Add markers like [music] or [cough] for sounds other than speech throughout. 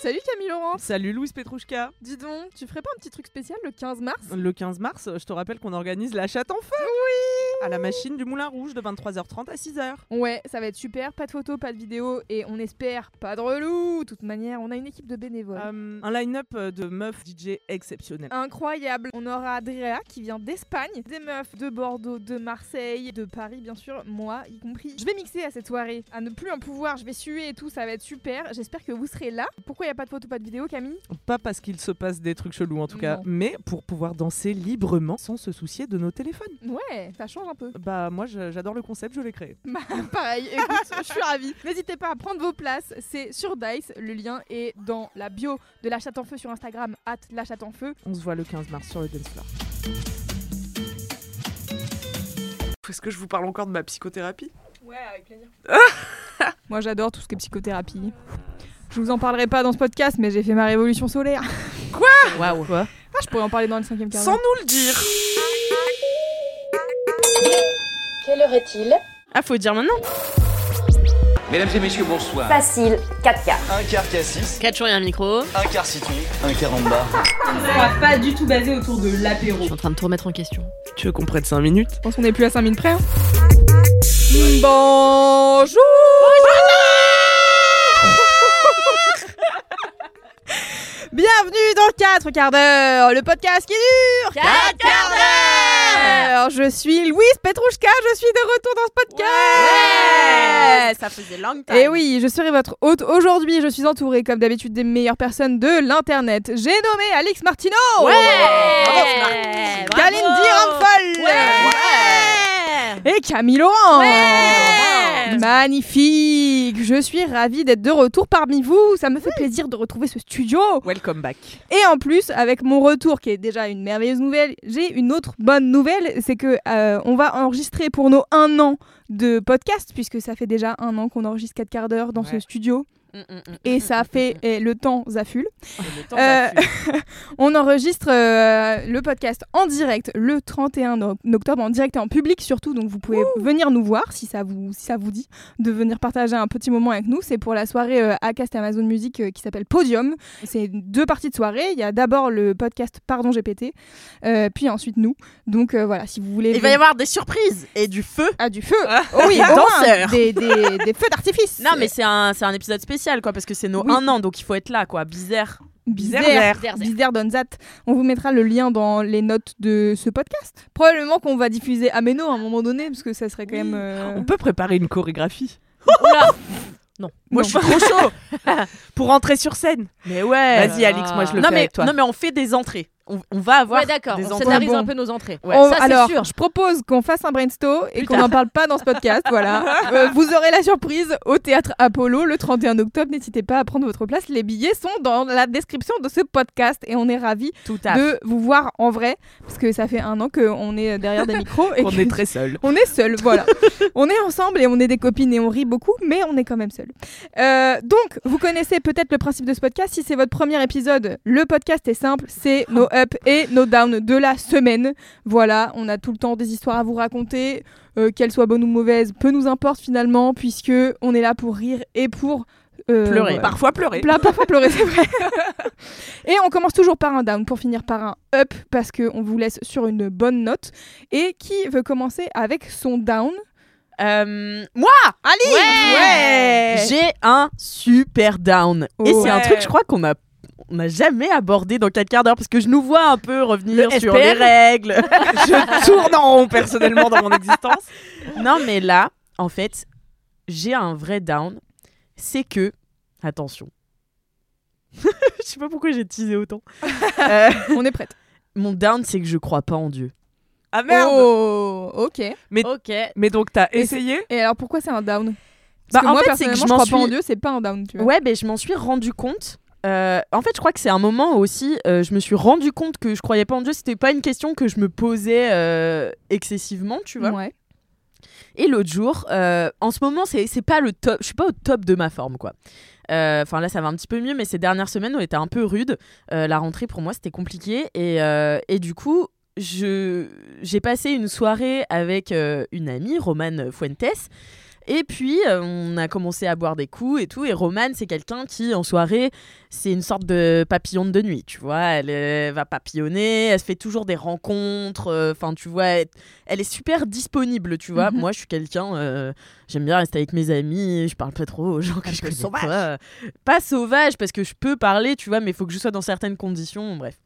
Salut Camille Laurent. Salut Louise Petrouchka. Dis donc, tu ferais pas un petit truc spécial le 15 mars? Le 15 mars, je te rappelle qu'on organise la chatte en feu. Oui À la machine du Moulin Rouge de 23h30 à 6h. Ouais, ça va être super, pas de photos, pas de vidéos et on espère pas de relou. De toute manière, on a une équipe de bénévoles. Euh, un line-up de meufs DJ exceptionnel. Incroyable. On aura Adrea qui vient d'Espagne, des meufs de Bordeaux, de Marseille, de Paris bien sûr, moi y compris. Je vais mixer à cette soirée, à ne plus en pouvoir, je vais suer et tout, ça va être super. J'espère que vous serez là. Pourquoi il y a pas de photos, pas de vidéos Camille? Pas parce qu'il se passe des trucs chelous en tout cas, mais pour pouvoir danser librement sans se soucier de nos téléphones. Ouais, ça change un peu. Bah moi j'adore le concept, je l'ai créé. [laughs] Bah, pareil, écoute, je suis ravie. N'hésitez pas à prendre vos places, c'est sur Dice, le lien est dans la bio de la chatte en feu sur Instagram, at la chatte en feu. On se voit le 15 mars sur le dance floor. Est-ce que je vous parle encore de ma psychothérapie? Ouais, avec plaisir. [laughs] Moi j'adore tout ce qui est psychothérapie. Je vous en parlerai pas dans ce podcast, mais j'ai fait ma révolution solaire. Waouh Quoi Ah, je pourrais en parler dans le cinquième quart Sans nous le dire Quelle heure est-il Ah, faut dire maintenant Mesdames et messieurs, bonsoir. Facile, 4 quarts. Un quart cassis, 4 jours et un micro. un quart citron, un quart en bas. pas du tout basé autour de l'apéro. Je suis en train de tout remettre en question. Tu veux qu'on prenne 5 minutes Je pense qu'on est plus à 5 minutes près. hein. Bonjour [laughs] Bienvenue dans 4 quarts d'heure, le podcast qui dure 4 quarts d'heure Je suis Louise Petrouchka, je suis de retour dans ce podcast. Ça faisait long Et oui, je serai votre hôte aujourd'hui. Je suis entourée, comme d'habitude, des meilleures personnes de l'internet. J'ai nommé Alix Martino, Ouais. Kalindi Ramphol, Ouais. Et Camille Laurent. Ouais. Magnifique. Je suis ravie d'être de retour parmi vous. Ça me fait plaisir de retrouver ce studio. Welcome back. Et en plus, avec mon retour, qui est déjà une merveilleuse nouvelle, j'ai une autre bonne nouvelle, c'est que euh, on va enregistrer pour nos un an de podcast, puisque ça fait déjà un an qu'on enregistre 4 quarts d'heure dans ce studio, et ça fait et le temps zafule. Le temps Euh, s'affule. [laughs] On enregistre euh, le podcast en direct le 31 o- octobre, en direct et en public surtout, donc vous pouvez venir nous voir si ça vous, si ça vous dit de venir partager un petit moment avec nous. C'est pour la soirée euh, Acast Amazon Music euh, qui s'appelle Podium. C'est deux parties de soirée. Il y a d'abord le podcast Pardon GPT, euh, puis ensuite nous. Donc euh, voilà, si vous voulez... Il va y avoir des surprises et du feu. Ah, du feu Oh oui, [laughs] danseurs. des, des- des feux d'artifice Non, mais c'est un, c'est un épisode spécial, quoi, parce que c'est nos Oui. un an, donc il faut être là, quoi. Bizarre. Bizarre, Bizarre. Bizarre Donzat. On vous mettra le lien dans les notes de ce podcast. Probablement qu'on va diffuser Ameno à un moment donné, parce que ça serait quand même. euh, On peut préparer une chorégraphie. Oula Non. Moi Non. je suis trop chaud [laughs] Pour rentrer sur scène. Mais ouais. Vas-y Alix, moi je le non, fais mais, avec toi. non, mais on fait des entrées. On, on va avoir Ouais, d'accord. des On entrées. scénarise Bon. un peu nos entrées. Ouais, on- ça, c'est alors, sûr. je propose qu'on fasse un brainstorm et qu'on n'en parle pas dans ce podcast. [laughs] voilà. Euh, vous aurez la surprise au théâtre Apollo le 31 octobre. N'hésitez pas à prendre votre place. Les billets sont dans la description de ce podcast et on est ravis Tout à de vous voir en vrai parce que ça fait un an qu'on est derrière des micros et [laughs] On que- est très seuls. [laughs] On est seuls, voilà. on est ensemble et on est des copines et on rit beaucoup, mais on est quand même seuls. Euh, donc, vous connaissez peut-être le principe de ce podcast. Si c'est votre premier épisode, le podcast est simple, c'est nos up et nos down de la semaine. Voilà, on a tout le temps des histoires à vous raconter, euh, qu'elles soient bonnes ou mauvaises, peu nous importe finalement, puisque on est là pour rire et pour euh, Pleurer. Parfois pleurer. Pla- parfois pleurer, c'est vrai. [laughs] et on commence toujours par un down pour finir par un up parce qu'on vous laisse sur une bonne note. Et qui veut commencer avec son down? Euh, moi Ali Ouais. J'ai un super down. Et c'est un truc, je crois qu'on a on n'a jamais abordé dans 4 quarts d'heure parce que je nous vois un peu revenir Le sur les règles. [laughs] je tourne en rond personnellement dans mon existence. non, mais là, en fait, j'ai un vrai down. C'est que, attention, [laughs] je sais pas pourquoi j'ai teasé autant. [laughs] Euh, On est prête. mon down, c'est que je crois pas en Dieu. Ah merde Oh, ok. Et Mais- Ok. Mais donc t'as essayé? Alors pourquoi c'est un down? Bah, Parce que en moi, fait, que personnellement, je je crois pas en Dieu, c'est pas un down, tu vois. Ouais, ben je m'en suis rendu compte. Euh, en fait, je crois que c'est un moment où aussi, euh, je me suis rendu compte que je croyais pas en Dieu. C'était pas une question que je me posais euh, excessivement, tu vois. Ouais. Et l'autre jour, en ce moment, c'est pas le top. Je suis pas au top de ma forme, quoi. Enfin là, ça va un petit peu mieux, mais ces dernières semaines ont été un peu rudes. La rentrée pour moi, c'était compliqué, et, et du coup, je j'ai passé une soirée avec une amie, Romane Fuentes. Et puis, euh, on a commencé à boire des coups et tout. Et Romane, c'est quelqu'un qui, en soirée, c'est une sorte de papillonne de nuit, tu vois. Elle, euh, va papillonner, elle se fait toujours des rencontres. euh, Enfin, tu vois, elle, elle est super disponible, tu vois. Mhm. Moi, je suis quelqu'un, euh, j'aime bien rester avec mes amis, je parle pas trop aux gens que je connais sauvage. pas. Pas sauvage, parce que je peux parler, tu vois, mais il faut que je sois dans certaines conditions, bref.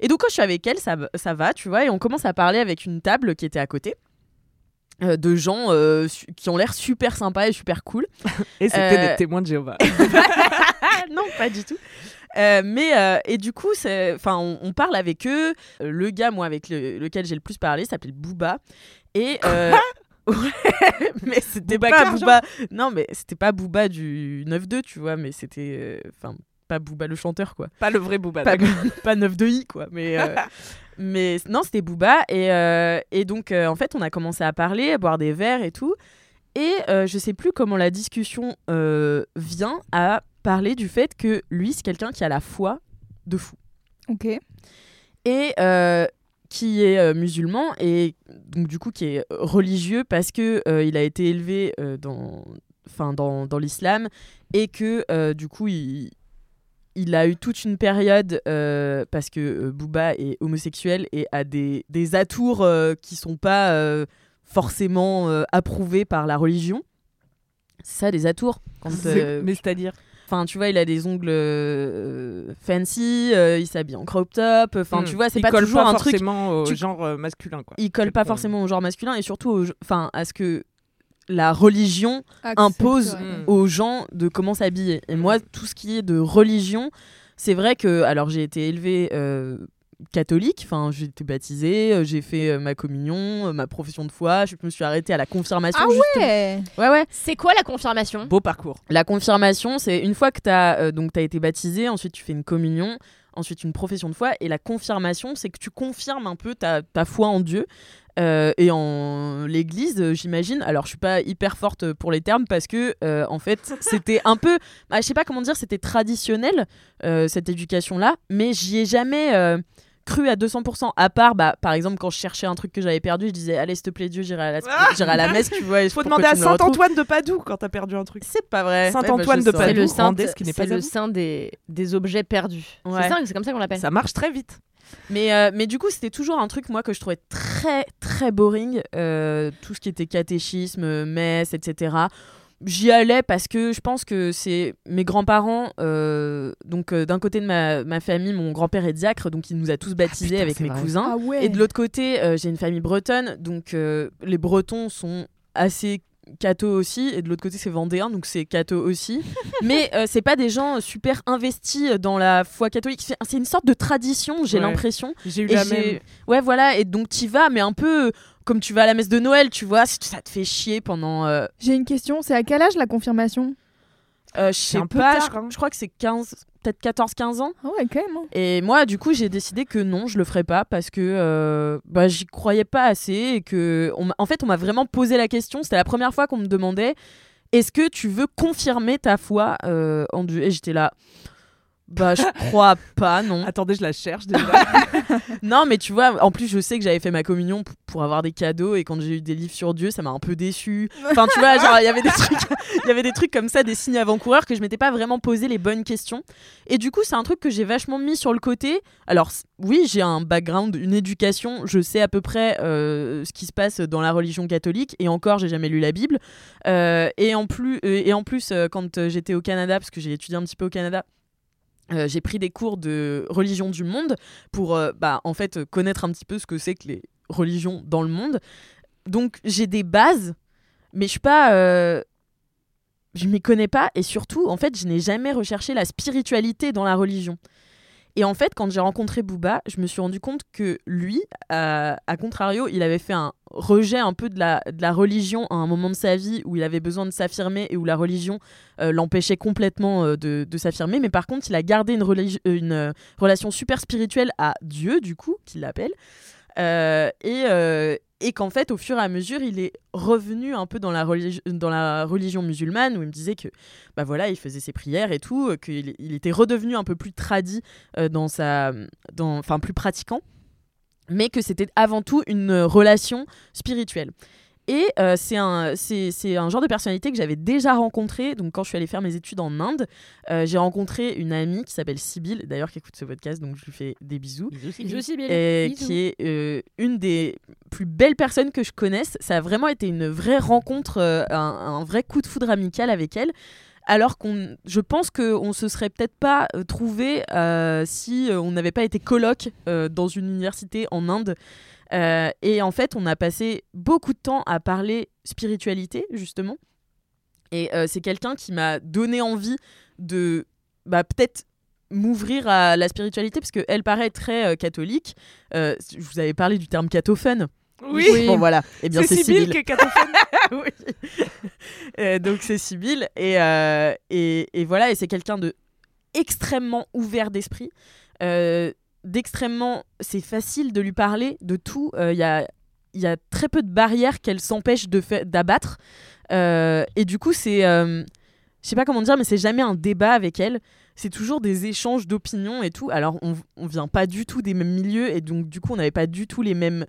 Et donc, quand je suis avec elle, ça, ça va, tu vois, et on commence à parler avec une table qui était à côté. Euh, de gens euh, qui ont l'air super sympas et super cool. [laughs] Et c'était Euh, des témoins de Jéhovah. [laughs] [laughs] non, pas du tout. Euh, mais euh, et du coup, enfin, on, on parle avec eux. Euh, Le gars, moi, avec le- lequel j'ai le plus parlé, s'appelle Booba. Et euh, ouais, mais c'était pas Booba. Non, mais c'était pas Booba du 9-2, tu vois. Mais c'était, euh, enfin, pas Booba le chanteur, quoi. Pas le vrai Booba. Pas, [laughs] pas 9-2i, quoi. Mais euh, [laughs] mais non, c'était Booba. Et, euh, et donc, euh, en fait, on a commencé à parler, à boire des verres et tout. Et euh, je sais plus comment la discussion euh, vient à parler du fait que lui, c'est quelqu'un qui a la foi de fou. Ok. Et euh, qui est euh, musulman et donc du coup qui est religieux parce que euh, il a été élevé euh, dans, enfin dans, dans l'islam et que euh, du coup il, il a eu toute une période euh, parce que euh, Booba est homosexuel et a des, des atours euh, qui sont pas euh, forcément euh, approuvés par la religion. C'est ça des atours quand Mais c'est-à-dire? Enfin, tu vois, il a des ongles fancy, il s'habille en crop top. Enfin, Hmm. tu vois, c'est pas colle toujours pas un truc. forcément au tu- genre masculin, quoi. Il colle pas forcément au genre masculin et surtout, enfin, à ce que la religion impose ouais. Mm. aux gens de comment s'habiller. Et moi, tout ce qui est de religion, c'est vrai que, alors, j'ai été élevée euh, catholique. Enfin, j'ai été baptisée, euh, j'ai fait euh, ma communion, euh, ma profession de foi. Je me suis arrêtée à la confirmation. Ah justement. ouais Ouais, ouais. C'est quoi la confirmation? Beau parcours. La confirmation, c'est une fois que tu as, donc, as été baptisé, ensuite tu fais une communion, ensuite une profession de foi. Et la confirmation, c'est que tu confirmes un peu ta, ta foi en Dieu. Euh, et en l'église, euh, j'imagine. Alors, je suis pas hyper forte pour les termes parce que, euh, en fait, [laughs] c'était un peu, bah, je sais pas comment dire, c'était traditionnel euh, cette éducation-là, mais j'y ai jamais cru à 200%. À part, bah, par exemple, quand je cherchais un truc que j'avais perdu, je disais, allez, s'il te plaît, Dieu, j'irai à la, Ah j'irai à la messe, tu vois. Faut demander à. Saint-Antoine de Padoue quand t'as perdu un truc. C'est pas vrai. Saint-Antoine Ouais, bah, de saurais. C'est le Padoue, saint, rendez ce qui n'est pas c'est le saint des, des objets perdus. Ouais. C'est ça, c'est comme ça qu'on l'appelle. Ça marche très vite. Mais, euh, mais du coup, c'était toujours un truc, moi, que je trouvais très, très boring. euh, tout ce qui était catéchisme, messe, etc. J'y allais parce que je pense que c'est mes grands-parents. euh, donc, euh, d'un côté de ma, ma famille, mon grand-père est diacre, donc il nous a tous baptisés putain, avec mes vrai. cousins. Ah ouais Et de l'autre côté, euh, j'ai une famille bretonne, donc euh, les Bretons sont assez catho aussi, et de l'autre côté c'est vendéen, donc c'est catho aussi. [laughs] Mais euh, c'est pas des gens super investis dans la foi catholique. C'est une sorte de tradition, j'ai Ouais. l'impression. J'ai eu Et la j'ai- même. Ouais, voilà, et donc t'y vas, mais un peu comme tu vas à la messe de Noël, tu vois, si ça te fait chier pendant. euh, J'ai une question, c'est à quel âge la confirmation? euh, je sais pas, tard, je, hein. je crois que c'est 15, peut-être 14-15 ans. Ah ouais, quand même. hein. Et moi, du coup, j'ai décidé que non, je le ferais pas parce que euh, bah, j'y croyais pas assez et que, on en fait, on m'a vraiment posé la question. C'était la première fois qu'on me demandait est-ce que tu veux confirmer ta foi euh, en Dieu? Et j'étais là. Bah, je [laughs] crois pas, non. Attendez, je la cherche déjà. [laughs] Non, mais tu vois, en plus, je sais que j'avais fait ma communion pour avoir des cadeaux et quand j'ai eu des livres sur Dieu, ça m'a un peu déçu. Enfin, tu vois, genre, il y avait des trucs, il y avait des trucs comme ça, des signes avant-coureurs que je m'étais pas vraiment posé les bonnes questions. Et du coup, c'est un truc que j'ai vachement mis sur le côté. Alors, oui, j'ai un background, une éducation, je sais à peu près euh, ce qui se passe dans la religion catholique et encore, j'ai jamais lu la Bible. Euh, et en plus, euh, et en plus, quand j'étais au Canada, parce que j'ai étudié un petit peu au Canada. Euh, j'ai pris des cours de religion du monde pour euh, bah, en fait connaître un petit peu ce que c'est que les religions dans le monde. Donc j'ai des bases, mais je suis pas, euh, je m'y connais pas et surtout en fait je n'ai jamais recherché la spiritualité dans la religion. Et en fait, quand j'ai rencontré Booba, je me suis rendu compte que lui, à, à contrario, il avait fait un rejet un peu de la, religion à un moment de sa vie où il avait besoin de s'affirmer et où la religion euh, l'empêchait complètement euh, de, s'affirmer. Mais par contre, il a gardé une, euh, une euh, relation super spirituelle à Dieu, du coup, qu'il l'appelle. Euh, et euh, et qu'en fait, au fur et à mesure, il est revenu un peu dans la, religion musulmane, où il me disait que, bah voilà, il faisait ses prières et tout, euh, qu'il il était redevenu un peu plus tradit dans sa, plus pratiquant, mais que c'était avant tout une relation spirituelle. Et euh, c'est un, c'est, c'est un genre de personnalité que j'avais déjà rencontré. Donc, quand je suis allée faire mes études en Inde, euh, j'ai rencontré une amie qui s'appelle Sybille, d'ailleurs qui écoute ce podcast, donc je lui fais des bisous. Bisous, Sybille. Et Bisous. qui est euh, une des plus belles personnes que je connaisse. Ça a vraiment été une vraie rencontre, euh, un, un vrai coup de foudre amical avec elle. Alors qu'on, je pense qu'on se serait peut-être pas trouvé euh, si on n'avait pas été coloc euh, dans une université en Inde. Euh, et en fait, on a passé beaucoup de temps à parler spiritualité, justement. Et euh, c'est quelqu'un qui m'a donné envie de bah, peut-être m'ouvrir à la spiritualité, parce qu'elle paraît très euh, catholique. Je vous avais parlé du terme catophone. Oui, Bon, voilà. Et bien, c'est Sibylle. qui est catophone. [laughs] Oui. Euh, donc c'est Sibylle et, euh, et, et voilà et c'est quelqu'un de extrêmement ouvert d'esprit euh, d'extrêmement c'est facile de lui parler de tout Euh, il y a y a très peu de barrières qu'elle s'empêche d'abattre. Euh, et du coup c'est euh, je sais pas comment dire mais c'est jamais un débat avec elle. C'est toujours des échanges d'opinions et tout. Alors on, on vient pas du tout des mêmes milieux et donc du coup on n'avait pas du tout les mêmes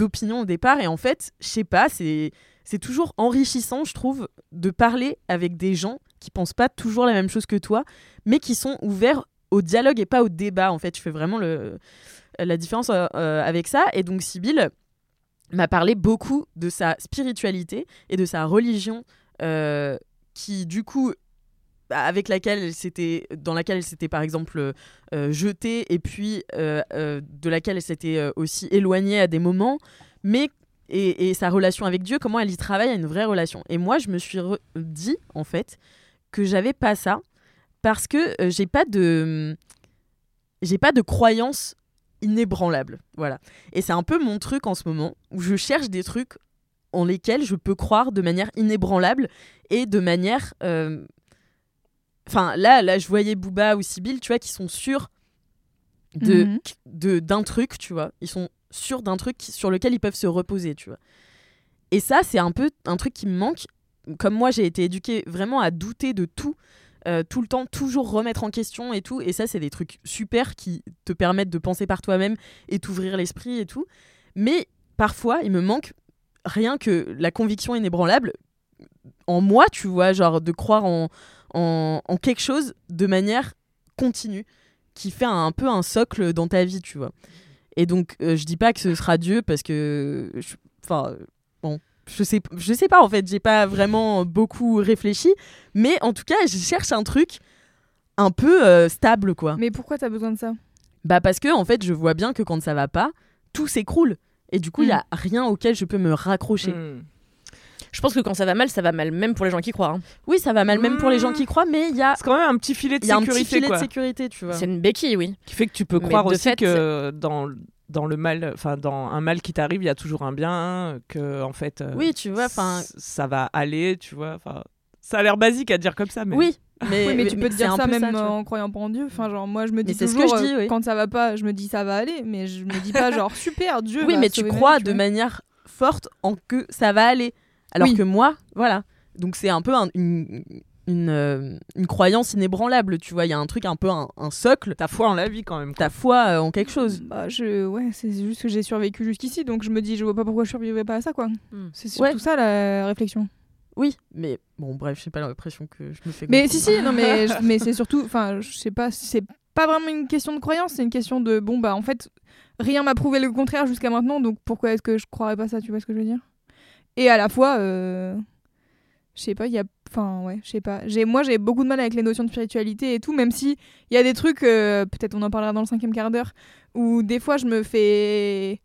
opinions au départ. Et en fait je sais pas c'est c'est toujours enrichissant, je trouve, de parler avec des gens qui pensent pas toujours la même chose que toi, mais qui sont ouverts au dialogue et pas au débat. En fait, je fais vraiment la différence euh, euh, avec ça. Et donc, Sibylle m'a parlé beaucoup de sa spiritualité et de sa religion, euh, qui, du coup, bah, avec laquelle elle s'était, dans laquelle elle s'était par exemple euh, jetée et puis de laquelle elle s'était aussi éloignée à des moments, mais et, et sa relation avec Dieu, comment elle y travaille à une vraie relation. Et moi, je me suis dit, en fait, que j'avais pas ça parce que euh, j'ai pas de. J'ai pas de croyance inébranlable. Voilà. Et c'est un peu mon truc en ce moment, où je cherche des trucs en lesquels je peux croire de manière inébranlable et de manière. euh, Enfin, là, là, je voyais Booba ou Sibyl, tu vois, qui sont sûrs de, Mhm. de, d'un truc, tu vois. Ils sont sûrs d'un truc sur lequel ils peuvent se reposer, tu vois. Et ça, c'est un peu un truc qui me manque. Comme moi, j'ai été éduquée vraiment à douter de tout, euh, tout le temps, toujours remettre en question et tout. Et ça, c'est des trucs super qui te permettent de penser par toi-même et t'ouvrir l'esprit et tout. Mais parfois, il me manque rien que la conviction inébranlable en moi, tu vois, genre de croire en, en, quelque chose de manière continue, qui fait un, peu un socle dans ta vie, tu vois. Et donc, euh, je dis pas que ce sera Dieu parce que, enfin, bon, je sais, je sais pas en fait, j'ai pas vraiment beaucoup réfléchi, mais en tout cas, je cherche un truc un peu euh, stable, quoi. Mais pourquoi t'as besoin de ça? Bah parce que en fait, je vois bien que quand ça va pas, tout s'écroule. Et du coup, il y a rien auquel je peux me raccrocher. Hmm. Je pense que quand ça va mal, ça va mal, même pour les gens qui croient. hein. Oui, ça va mal même pour les gens qui croient, mais il y a, C'est quand même un petit filet de il y a un sécurité, petit filet quoi. de sécurité, tu vois. C'est une béquille, oui. Qui fait que tu peux Mais croire aussi fait, que dans, dans le mal, enfin dans un mal qui t'arrive, il y a toujours un bien, que en fait, euh, Oui, tu vois, enfin, ça va aller, tu vois. Enfin, ça a l'air basique à dire comme ça, mais oui. Mais, Oui, mais tu peux te dire ça même vois. en croyant pas en Dieu. Enfin, genre, moi, je me dis Mais c'est ce toujours, que je dis, euh, oui. quand ça va pas, je me dis ça va aller, mais je me dis pas [laughs] genre super Dieu. Oui, va mais tu crois tu de manière forte en que ça va aller. Alors Oui. que moi, voilà. Donc c'est un peu un- une, une, euh, une croyance inébranlable, tu vois. Il y a un truc un peu un, un socle. t'as foi en la vie quand même. Ta foi euh, en quelque chose. Bah, je... Ouais, c'est juste que j'ai survécu jusqu'ici, donc je me dis, je vois pas pourquoi je survivrais pas à ça, quoi. Hmm. C'est surtout Ouais. ça la réflexion. Oui, mais bon, bref, j'ai pas l'impression que je me fais. Mais si, si, non, mais, [laughs] je- mais c'est surtout, enfin, je sais pas, c'est pas vraiment une question de croyance, c'est une question de, bon, bah, en fait, rien m'a prouvé le contraire jusqu'à maintenant, donc pourquoi est-ce que je croirais pas ça, tu vois ce que je veux dire? Et à la fois, euh, je sais pas, il y a, enfin, ouais, je sais pas. Moi, j'ai beaucoup de mal avec les notions de spiritualité et tout, même si il y a des trucs, euh, peut-être on en parlera dans le cinquième quart d'heure, où des fois je me fais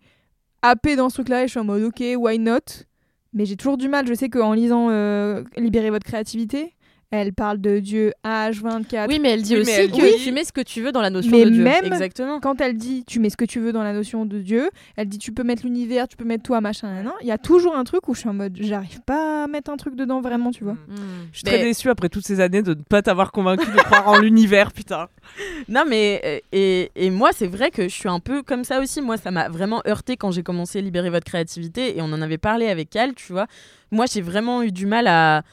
happer dans ce truc-là et je suis en mode, ok, why not? Mais j'ai toujours du mal. Je sais qu'en lisant euh, Libérer votre créativité, elle parle de Dieu H24. Oui, mais elle dit Oui, aussi elle que dit- tu mets ce que tu veux dans la notion Mais de Dieu. même- Exactement. Quand elle dit tu mets ce que tu veux dans la notion de Dieu, elle dit tu peux mettre l'univers, tu peux mettre toi, machin, nan, nan. Il y a toujours un truc où je suis en mode j'arrive pas à mettre un truc dedans vraiment, tu vois. Hmm. Hmm. Je suis très déçue après toutes ces années de ne pas t'avoir convaincu de croire en [laughs] l'univers, putain. [laughs] Non, mais euh, et, et moi, c'est vrai que je suis un peu comme ça aussi. Moi, ça m'a vraiment heurté quand j'ai commencé à libérer votre créativité et on en avait parlé avec Cal, tu vois. Moi, j'ai vraiment eu du mal à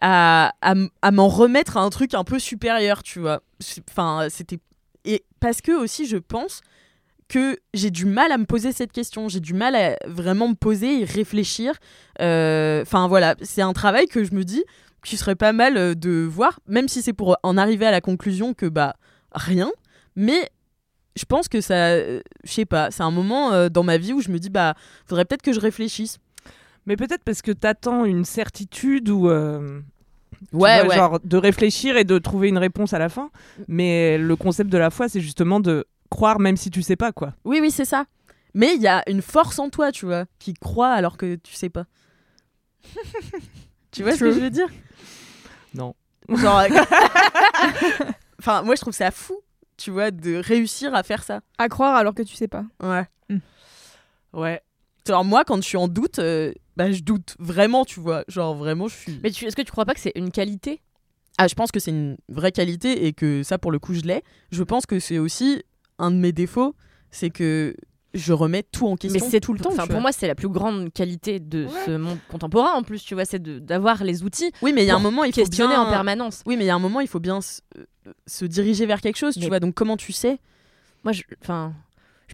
à, à, m'en remettre à un truc un peu supérieur, tu vois. Enfin, c'était et parce que aussi, je pense que j'ai du mal à me poser cette question. J'ai du mal à vraiment me poser et réfléchir. Euh, Enfin voilà, c'est un travail que je me dis qui serait pas mal euh, de voir, même si c'est pour en arriver à la conclusion que bah rien. Mais je pense que ça, euh, je sais pas, c'est un moment dans ma vie où je me dis bah faudrait peut-être que je réfléchisse. Mais peut-être parce que t'attends une certitude ou euh, Ouais, vois, ouais. genre de réfléchir et de trouver une réponse à la fin. Mais le concept de la foi, c'est justement de croire même si tu sais pas quoi. Oui, oui, c'est ça. Mais il y a une force en toi, tu vois, qui croit alors que tu sais pas. [laughs] tu vois ce que je veux dire? Non. Genre. [laughs] [laughs] enfin, moi, je trouve ça fou, tu vois, de réussir à faire ça. À croire alors que tu sais pas. Ouais. Ouais. Genre, moi, quand je suis en doute, euh, bah, je doute vraiment, tu vois. Genre, vraiment, je suis. Mais tu- est-ce que tu crois pas que c'est une qualité? Ah, je pense que c'est une vraie qualité et que ça, pour le coup, je l'ai. Je pense que c'est aussi un de mes défauts, c'est que je remets tout en Mais question c'est tout le temps. Enfin, pour moi, c'est la plus grande qualité de ce monde contemporain en plus, tu vois, c'est d'avoir les outils oui, mais il y a un moment, il faut questionner bien en permanence. Oui, mais il y a un moment, il faut bien se, euh, se diriger vers quelque chose, tu Mais- vois. Donc, comment tu sais? Moi, je, enfin,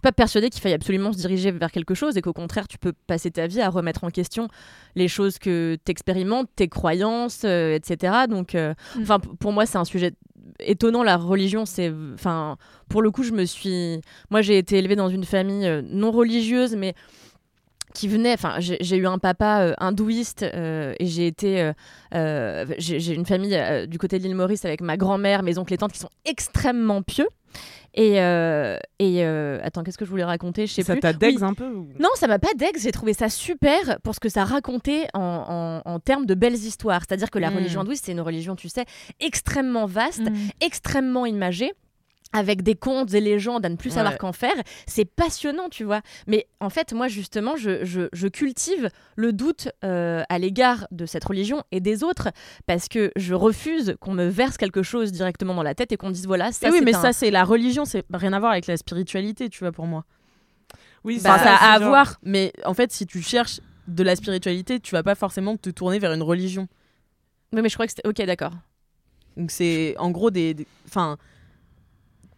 pas persuadée qu'il faille absolument se diriger vers quelque chose et qu'au contraire, tu peux passer ta vie à remettre en question les choses que tu expérimentes, tes croyances, euh, etc. Donc, euh, Mm. enfin, pour moi, c'est un sujet étonnant. La religion, c'est, enfin, pour le coup, je me suis, moi, j'ai été élevée dans une famille euh, non religieuse, mais qui venait, enfin, j'ai eu un papa euh, hindouiste euh, et j'ai été, euh, j'ai une famille du côté de l'île Maurice avec ma grand-mère, mes oncles et tantes qui sont extrêmement pieux. Et, et attends, qu'est-ce que je voulais raconter? Je sais Ça plus. t'a dex Oui. un peu ou- Non, ça m'a pas dex. J'ai trouvé ça super pour ce que ça racontait en, en- en termes de belles histoires. C'est-à-dire que la Mm. religion hindouiste, c'est une religion, tu sais, extrêmement vaste, Mm. extrêmement imagée avec des contes et légendes à ne plus savoir qu'en faire. C'est passionnant, tu vois. Mais en fait, moi, justement, je, je- je cultive le doute euh, à l'égard de cette religion et des autres parce que je refuse qu'on me verse quelque chose directement dans la tête et qu'on dise voilà, ça Eh oui, c'est mais un- ça, c'est la religion, c'est rien à voir avec la spiritualité, tu vois, pour moi. Oui, Enfin, c'est ça a à genre- voir, mais en fait, si tu cherches de la spiritualité, tu vas pas forcément te tourner vers une religion. Oui, mais je crois que c'était. Ok, d'accord. Donc, c'est en gros des. des- Enfin.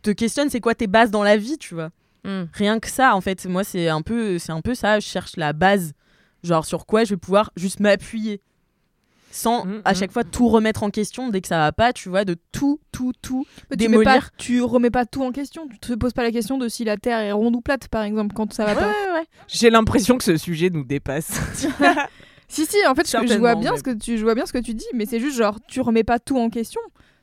Te questionne, c'est quoi tes bases dans la vie, tu vois. Hmm. Rien que ça, en fait. Moi, c'est un peu, c'est un peu ça. Je cherche la base, genre sur quoi je vais pouvoir juste m'appuyer, sans Mm, à mm. chaque fois tout remettre en question dès que ça va pas, tu vois, de tout, tout, tout. Mais tu, mets pas, Démolir. tu remets pas tout en question. Tu te poses pas la question de si la Terre est ronde ou plate, par exemple, quand ça va Ouais, pas. ouais, ouais. J'ai l'impression que ce sujet nous dépasse. [laughs] Si, si, en fait, je- vois, bien mais- ce que tu, je vois bien ce que tu dis, mais c'est juste genre, tu remets pas tout en question.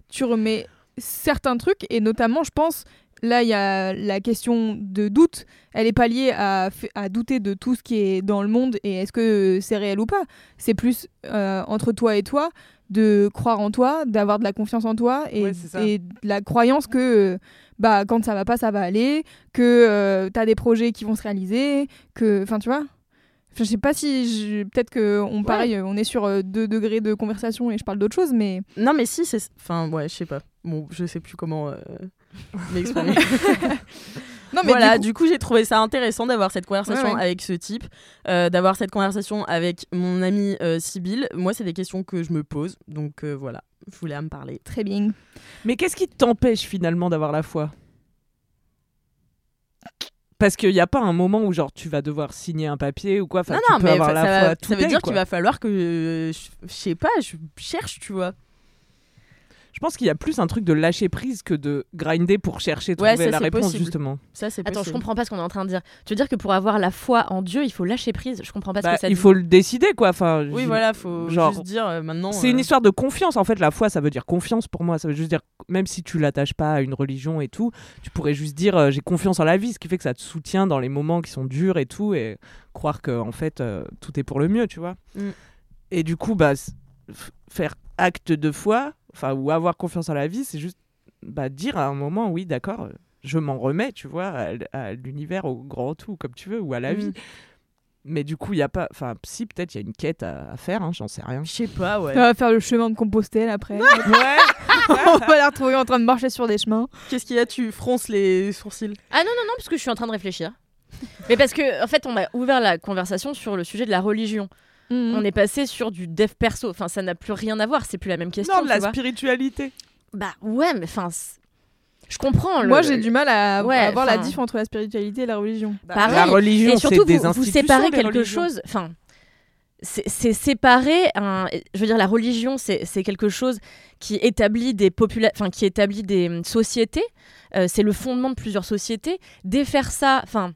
Tu remets certains trucs, et notamment, je pense, là, il y a la question de doute. Elle est pas liée à, à douter de tout ce qui est dans le monde et est-ce que c'est réel ou pas. C'est plus euh, entre toi et toi de croire en toi, d'avoir de la confiance en toi et, Ouais, de la croyance que euh, bah, quand ça va pas, ça va aller, que tu as des projets qui vont se réaliser, que. Enfin, tu vois je sais pas si. je- Peut-être que on, pareil, on est sur euh, deux degrés de conversation et je parle d'autre chose, mais. Non, mais si, c'est. Enfin, ouais, je sais pas. Bon, je sais plus comment euh, [laughs] m'exprimer. Non, mais voilà, du coup- j'ai trouvé ça intéressant d'avoir cette conversation Ouais, ouais. avec ce type, euh, d'avoir cette conversation avec mon amie euh, Sybille. Moi, c'est des questions que je me pose, donc euh, voilà, je voulais en parler. Très bien. Mais qu'est-ce qui t'empêche finalement d'avoir la foi? Parce qu'il n'y a pas un moment où genre tu vas devoir signer un papier ou quoi. Enfin, non, tu non, peux mais avoir fa- la ça, va- ça veut day, dire qu'il va falloir que, euh, je je sais pas, je cherche, tu vois. Je pense qu'il y a plus un truc de lâcher prise que de grinder pour chercher Ouais, trouver ça, la réponse possible. justement. Ça, c'est Attends, je comprends pas ce qu'on est en train de dire. Tu veux dire que pour avoir la foi en Dieu, il faut lâcher prise? Je comprends pas ce Bah, que ça il dit. faut le décider quoi. Enfin, Oui, voilà, faut genre, juste dire euh, maintenant. C'est une euh, histoire de confiance en fait. La foi, ça veut dire confiance pour moi. Ça veut juste dire même si tu l'attaches pas à une religion et tout, tu pourrais juste dire euh, j'ai confiance en la vie, ce qui fait que ça te soutient dans les moments qui sont durs et tout, et croire que en fait euh, tout est pour le mieux, tu vois. Mm. Et du coup, bah faire acte de foi, enfin ou avoir confiance en la vie, c'est juste bah, dire à un moment oui d'accord, je m'en remets, tu vois, à, l'univers, au grand tout, comme tu veux, ou à la vie. Mais du coup, il y a pas, enfin si peut-être il y a une quête à, à faire, hein, j'en sais rien. Je sais pas, ouais. On va faire le chemin de Compostelle après. [laughs] Ouais. [laughs] on va la retrouver en train de marcher sur des chemins. Qu'est-ce qu'il y a? Tu fronces les sourcils. Ah non, non, non, parce que je suis en train de réfléchir. Mais parce que, en fait, on a ouvert la conversation sur le sujet de la religion. Mm. On est passé sur du dev perso. Enfin, ça n'a plus rien à voir. C'est plus la même question. Non, de la vois. spiritualité. Bah ouais, mais enfin. je comprends. le- Moi, j'ai du mal à, Ouais, à voir la diff entre la spiritualité et la religion. Pareil. La religion, et surtout, c'est des vous, vous séparez quelque religions. chose. Enfin, c'est séparer. Un, je veux dire, la religion, c'est quelque chose qui établit des qui établit des sociétés. Euh, c'est le fondement de plusieurs sociétés. Défaire ça, enfin.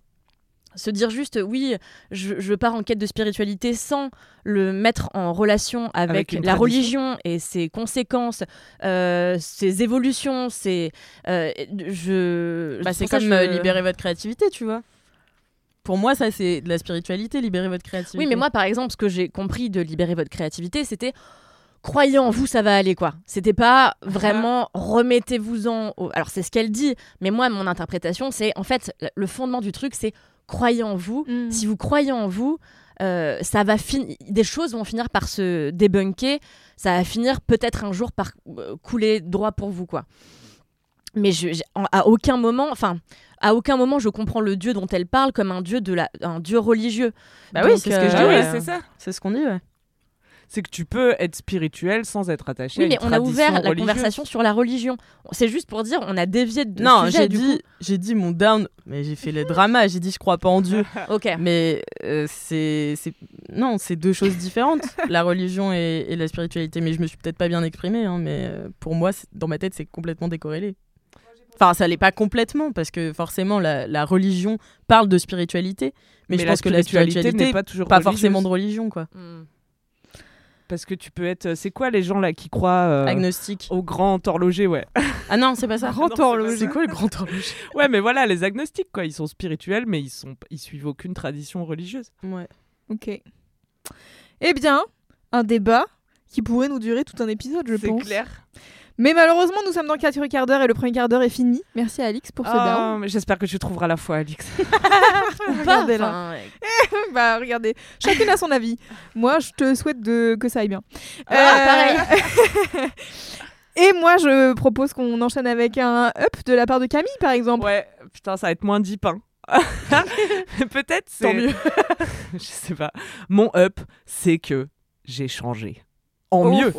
Se dire juste, oui, je, je pars en quête de spiritualité sans le mettre en relation avec, la religion et ses conséquences, euh, ses évolutions, ses. euh, je. Bah, c'est comme je- euh, libérer votre créativité, tu vois. Pour moi, ça, c'est de la spiritualité, libérer votre créativité. Oui, mais moi, par exemple, ce que j'ai compris de libérer votre créativité, c'était croyez en vous, ça va aller, quoi. C'était pas vraiment remettez-vous-en. au- Alors, c'est ce qu'elle dit, mais moi, mon interprétation, c'est en fait, le fondement du truc, c'est croyez en vous. Mm. Si vous croyez en vous, euh, ça va finir. Des choses vont finir par se débunker. Ça va finir peut-être un jour par euh, couler droit pour vous, quoi. Mais je, à aucun moment, enfin, à aucun moment, je comprends le Dieu dont elle parle comme un Dieu de la, un Dieu religieux. Bah oui, c'est ce que je euh, dis. Ouais. c'est ça. C'est ce qu'on dit, ouais. C'est que tu peux être spirituel sans être attaché Oui, à mais une on a ouvert la conversation sur la religion. C'est juste pour dire, on a dévié de Non, sujet, j'ai du dit, j'ai dit mon down, mais j'ai fait le drama, j'ai dit je crois pas en Dieu. [laughs] Ok. Mais euh, c'est, c'est- non, c'est deux choses différentes, [laughs] la religion et, et la spiritualité. Mais je me suis peut-être pas bien exprimée, hein, mais euh, pour moi, dans ma tête, c'est complètement décorrélé. Enfin, ça l'est pas complètement, parce que forcément, la, la religion parle de spiritualité, mais, Mais je la pense que la spiritualité n'est pas toujours pas religieuse. forcément de religion, quoi. Hmm. Parce que tu peux être. C'est quoi les gens là qui croient euh, Agnostique. au grand horloger, ouais. [laughs] Ah non, c'est pas ça. Grand horloger. C'est quoi le grand horloger? [laughs] Ouais, mais voilà, les agnostiques, quoi. Ils sont spirituels, mais ils sont, ils suivent aucune tradition religieuse. Ouais. Ok. Eh bien, un débat qui pourrait nous durer tout un épisode, je C'est pense. clair. Mais malheureusement, nous sommes dans 4 quarts d'heure et le premier quart d'heure est fini. Merci à Alix pour ce down. mais J'espère que tu trouveras la foi, Alix. [laughs] Regardez là. enfin, ouais. [laughs] bah regardez, chacune a son avis. Moi, je te souhaite de... que ça aille bien. Ah, pareil. Et moi, je propose qu'on enchaîne avec un up de la part de Camille, par exemple. Ouais, putain, ça va être moins deep, hein. [laughs] Peut-être. Tant mieux. Je sais pas. Mon up, c'est que j'ai changé. [laughs] En mieux.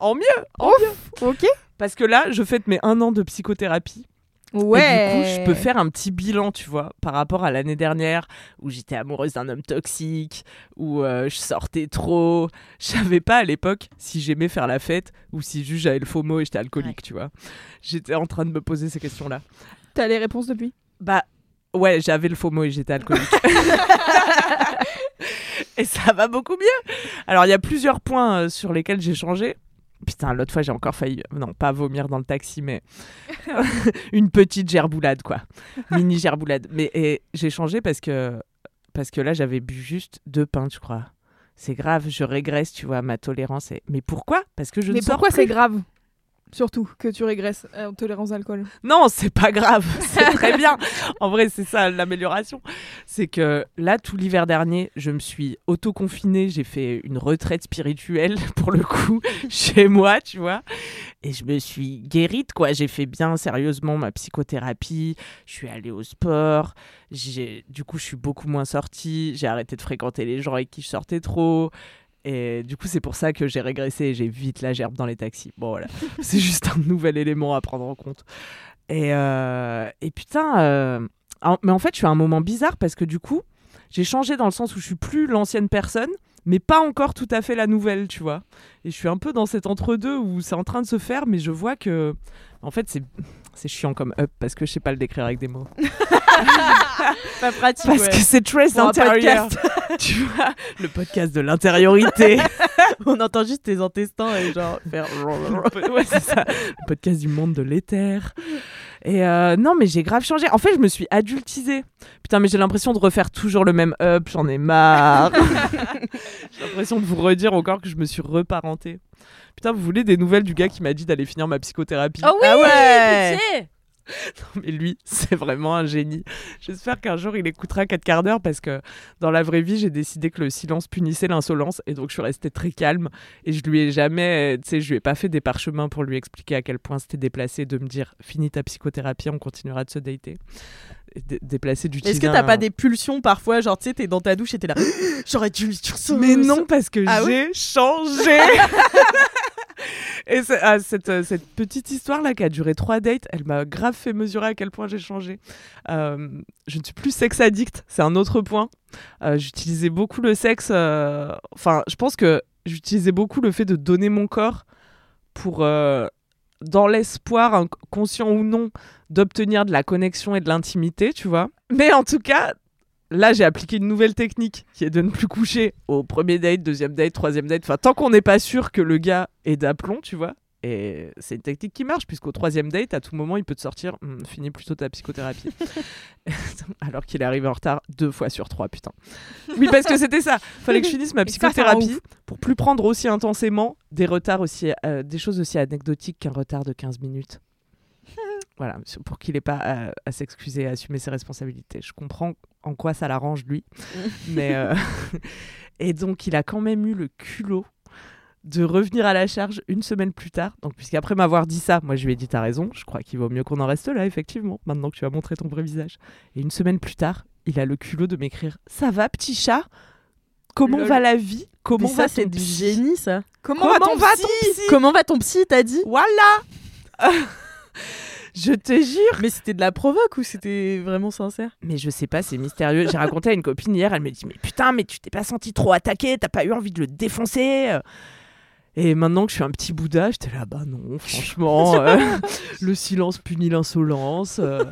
en mieux. En mieux. Ok. Parce que là, je fête mes un an de psychothérapie. Ouais. Et du coup, je peux faire un petit bilan, tu vois, par rapport à l'année dernière où j'étais amoureuse d'un homme toxique, où euh, je sortais trop. Je savais pas à l'époque si j'aimais faire la fête ou si juste j'avais le faux mot et j'étais alcoolique, tu vois. J'étais en train de me poser ces questions-là. T'as les réponses depuis? Bah ouais, j'avais le faux mot et j'étais alcoolique. [laughs] et ça va beaucoup mieux. Alors il y a plusieurs points euh, sur lesquels j'ai changé. Putain, l'autre fois j'ai encore failli, non pas vomir dans le taxi, mais [laughs] [laughs] une petite gerboulade quoi, mini gerboulade. Mais j'ai changé parce que parce que là j'avais bu juste deux pintes, je crois. C'est grave, je régresse, tu vois, ma tolérance. Est... Mais pourquoi? Parce que je Mais ne sors pourquoi c'est grave? Surtout que tu régresses en tolérance d'alcool. Non, c'est pas grave, [laughs] c'est très bien. En vrai, c'est ça l'amélioration. C'est que là, tout l'hiver dernier, je me suis auto-confinée, j'ai fait une retraite spirituelle, [laughs] pour le coup, [laughs] chez moi, tu vois. Et je me suis guérite, quoi. J'ai fait bien sérieusement ma psychothérapie, je suis allée au sport, du coup, je suis beaucoup moins sortie, j'ai arrêté de fréquenter les gens avec qui je sortais trop. Et du coup, c'est pour ça que j'ai régressé et j'ai vite la gerbe dans les taxis. Bon, voilà. [laughs] c'est juste un nouvel élément à prendre en compte. Et, euh, et putain, euh, mais en fait, je suis à un moment bizarre parce que du coup, j'ai changé dans le sens où je suis plus l'ancienne personne, mais pas encore tout à fait la nouvelle, tu vois. Et je suis un peu dans cet entre-deux où c'est en train de se faire, mais je vois que, en fait, c'est c'est chiant comme up parce que je sais pas le décrire avec des mots. [laughs] Pas pratique, Parce ouais. que c'est très intérieur. [laughs] tu vois, le podcast de l'intériorité. [laughs] On entend juste tes intestins et genre faire. [laughs] ouais, c'est ça. Le podcast du monde de l'éther. Et euh, non, mais j'ai grave changé. En fait, je me suis adultisée. Putain, mais j'ai l'impression de refaire toujours le même up. J'en ai marre. j'ai l'impression de vous redire encore que je me suis reparentée. Putain, vous voulez des nouvelles du gars qui m'a dit d'aller finir ma psychothérapie? Oh oui, Ah ouais. pitié [laughs] Non, mais lui, c'est vraiment un génie. J'espère qu'un jour il écoutera 4 quarts d'heure parce que dans la vraie vie, j'ai décidé que le silence punissait l'insolence et donc je suis restée très calme et je lui ai jamais, tu sais, je lui ai pas fait des parchemins pour lui expliquer à quel point c'était déplacé de me dire finis ta psychothérapie, on continuera de se dater. Et dé- déplacé d'utiliser. Est-ce que t'as pas des pulsions parfois Genre, tu sais, t'es dans ta douche et t'es là. [gasps] J'aurais dû lui dire. Mais non, parce que Ah j'ai [laughs] changé. Et ah, cette, euh, cette petite histoire-là qui a duré trois dates, elle m'a grave fait mesurer à quel point j'ai changé. Euh, je ne suis plus sex addict, c'est un autre point. Euh, j'utilisais beaucoup le sexe. euh, Enfin, je pense que j'utilisais beaucoup le fait de donner mon corps pour, euh, dans l'espoir, inc- conscient ou non, d'obtenir de la connexion et de l'intimité, tu vois. Mais en tout cas, là, j'ai appliqué une nouvelle technique qui est de ne plus coucher au premier date, deuxième date, troisième date. Enfin, tant qu'on n'est pas sûr que le gars est d'aplomb, tu vois. Et c'est une technique qui marche, puisqu'au troisième date, à tout moment, il peut te sortir Hum, finis plutôt ta psychothérapie. [laughs] Alors qu'il est arrivé en retard deux fois sur trois, putain. Oui, parce que c'était ça. Fallait que je finisse ma psychothérapie pour plus prendre aussi intensément des retards aussi, euh, des choses aussi anecdotiques qu'un retard de 15 minutes. [laughs] Voilà, pour qu'il n'ait pas à, à s'excuser, à assumer ses responsabilités. Je comprends en quoi ça l'arrange, lui. [laughs] Mais euh, Et donc, il a quand même eu le culot de revenir à la charge une semaine plus tard. Donc, puisqu'après m'avoir dit ça, moi je lui ai dit T'as raison, je crois qu'il vaut mieux qu'on en reste là, effectivement, maintenant que tu as montré ton vrai visage. Et une semaine plus tard, il a le culot de m'écrire Ça va, petit chat? Comment Lol. va la vie? Comment Mais va ça, c'est du génie, ça. Comment, Comment va ton va psy ton psy? Comment va ton psy, t'as dit? Voilà [laughs] Je te jure Mais c'était de la provoque ou c'était vraiment sincère? Mais je sais pas, c'est mystérieux. J'ai raconté à une copine hier, elle me dit Mais putain, mais tu t'es pas senti trop attaqué, t'as pas eu envie de le défoncer? Et maintenant que je suis un petit Bouddha, j'étais là, bah non, [laughs] franchement, euh, [laughs] le silence punit l'insolence. euh.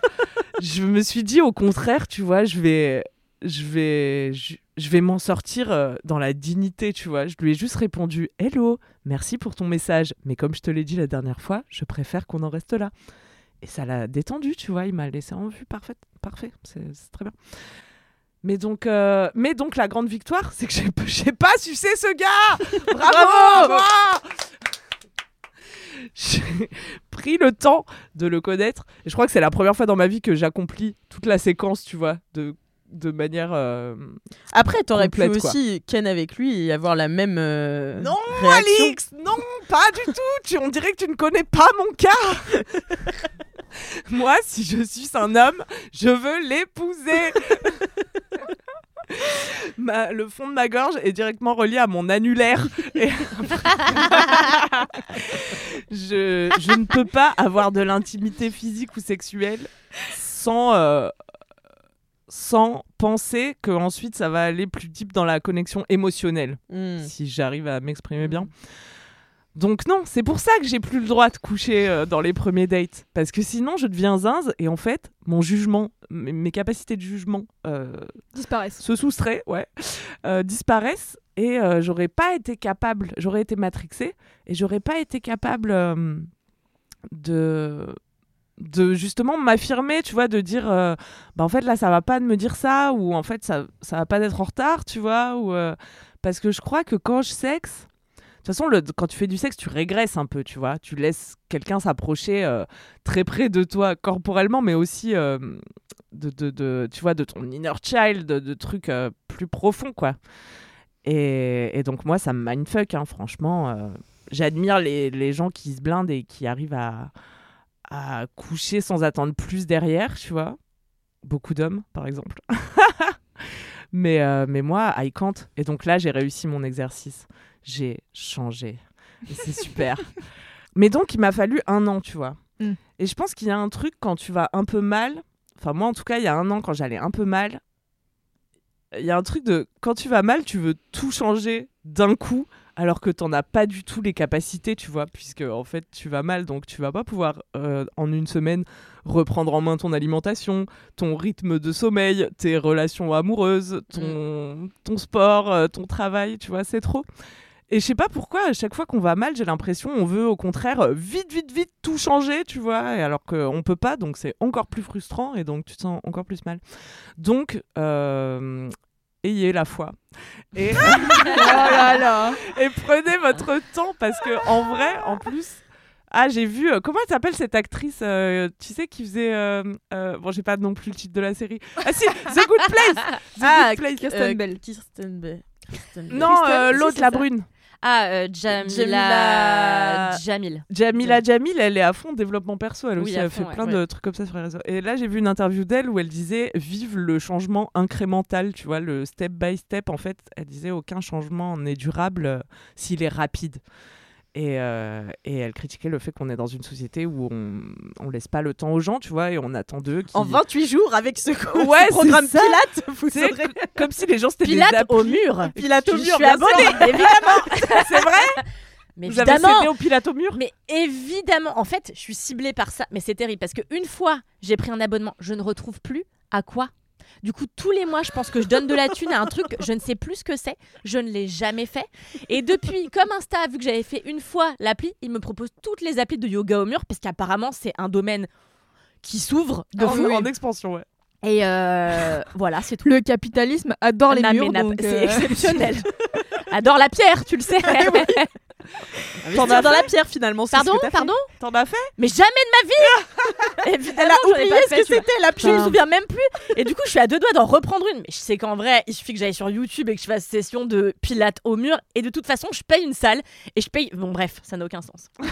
je me suis dit, au contraire, tu vois, je vais, je vais, je, je vais m'en sortir euh, dans la dignité, tu vois. Je lui ai juste répondu, hello, merci pour ton message, mais comme je te l'ai dit la dernière fois, je préfère qu'on en reste là. Et ça l'a détendu, tu vois, il m'a laissé en vue, parfait, parfait, c'est c'est très bien. Mais donc, euh, mais donc la grande victoire, c'est que j'ai pas sucé ce gars [laughs] Bravo, moi J'ai pris le temps de le connaître. Et je crois que c'est la première fois dans ma vie que j'accomplis toute la séquence, tu vois, de, de manière... euh, Après, t'aurais pu Complète, quoi. aussi ken avec lui et avoir la même euh, Non, réaction. Alix Non, pas du tout tu, On dirait que tu ne connais pas mon cas [laughs] [laughs] Moi, si je suis un homme, je veux l'épouser [laughs] Ma- Le fond de ma gorge est directement relié à mon annulaire. [laughs] Et- je, je ne peux pas avoir de l'intimité physique ou sexuelle sans... euh, sans penser que ensuite ça va aller plus deep dans la connexion émotionnelle Hmm. si j'arrive à m'exprimer bien. Donc non, c'est pour ça que j'ai plus le droit de coucher euh, dans les premiers dates. Parce que sinon, je deviens zinze et en fait, mon jugement, mes capacités de jugement euh, Disparaissent. se soustraient, ouais, euh, disparaissent et j'aurais pas été capable, j'aurais été matrixée et j'aurais pas été capable de de justement m'affirmer, tu vois, de dire bah en fait là ça va pas de me dire ça ou en fait ça ça va pas d'être en retard, tu vois, ou parce que je crois que quand je sexe toute façon, le, quand tu fais du sexe, tu régresses un peu, tu vois. Tu laisses quelqu'un s'approcher euh, très près de toi corporellement, mais aussi euh, de, de, de- tu vois, de ton inner child, de, trucs euh, plus profonds, quoi. Et, et donc, moi, ça me mindfuck, hein, franchement. J'admire les, les gens qui se blindent et qui arrivent à, à coucher sans attendre plus derrière, tu vois. Beaucoup d'hommes, par exemple. [laughs] mais, mais moi, I can't. Et donc là, j'ai réussi mon exercice. J'ai changé. C'est super. [laughs] mais donc, il m'a fallu un an, tu vois. Mm. Et je pense qu'il y a un truc quand tu vas un peu mal. Enfin, moi, en tout cas, il y a un an, quand j'allais un peu mal, il y a un truc de quand tu vas mal, tu veux tout changer d'un coup, alors que t'en as pas du tout les capacités, tu vois, puisque en fait tu vas mal, donc tu vas pas pouvoir euh, en une semaine reprendre en main ton alimentation, ton rythme de sommeil, tes relations amoureuses, ton, ton sport, euh, ton travail, tu vois, c'est trop. Et je sais pas pourquoi, à chaque fois qu'on va mal, j'ai l'impression on veut au contraire euh, vite, vite, vite tout changer, tu vois, et alors qu'on peut pas, donc c'est encore plus frustrant et donc tu te sens encore plus mal. Donc, euh, ayez la foi. Et, [laughs] [laughs] oh là là. et prenez votre temps parce que en vrai, en plus. Ah, j'ai vu. euh, comment elle s'appelle cette actrice euh, Tu sais qui faisait. euh, bon, j'ai pas non plus le titre de la série. Ah si, The Good Place. The Ah, Good Place. Kirsten Bell. Kirsten Bell. Kirsten Bell. Non, si, l'autre, la ça. brune. Ah, euh, Jamila... Jamila- Jamil. Jamila Jamil, elle est à fond développement perso, elle Oui, aussi, elle fond, fait ouais. plein de trucs comme ça sur les réseaux. Et là, j'ai vu une interview d'elle où elle disait vive le changement incrémental, tu vois, le step by step. En fait, elle disait aucun changement n'est durable euh, s'il est rapide. Et, euh, et elle critiquait le fait qu'on est dans une société où on, on laisse pas le temps aux gens, tu vois, et on attend d'eux. qui- En 28 jours avec ce, co- Ouais, [laughs] ce programme ça. Pilate, vous saurez. Comme si les gens c'était des Pilate applis. au mur. Pilate au Je mur, suis bien sûr. abonnée, évidemment. [laughs] C'est vrai Mais Vous avez évidemment. cédé au Pilate au mur Mais évidemment, en fait, je suis ciblée par ça. Mais c'est terrible parce qu'une fois j'ai pris un abonnement, je ne retrouve plus à quoi du coup, tous les mois, je pense que je donne de la thune à un truc, je ne sais plus ce que c'est, je ne l'ai jamais fait. Et depuis, comme Insta a vu que j'avais fait une fois l'appli, il me propose toutes les applis de yoga au mur, parce qu'apparemment, c'est un domaine qui s'ouvre de en, fou. en expansion, ouais. Et euh, voilà, c'est tout. Le capitalisme adore les Non, murs. donc, c'est euh, [laughs] exceptionnel. Adore la pierre, tu le sais. T'en as dans la pierre finalement. c'est ce Pardon, que pardon T'en as fait Mais jamais de ma vie [laughs] Évidemment, Elle a oublié ce fait, que c'était la Je me souviens même plus. Et du coup, je suis à deux doigts d'en reprendre une. Mais je sais qu'en vrai, il suffit que j'aille sur YouTube et que je fasse session de pilates au mur. Et de toute façon, je paye une salle et je paye. Bon, bref, ça n'a aucun sens. [laughs]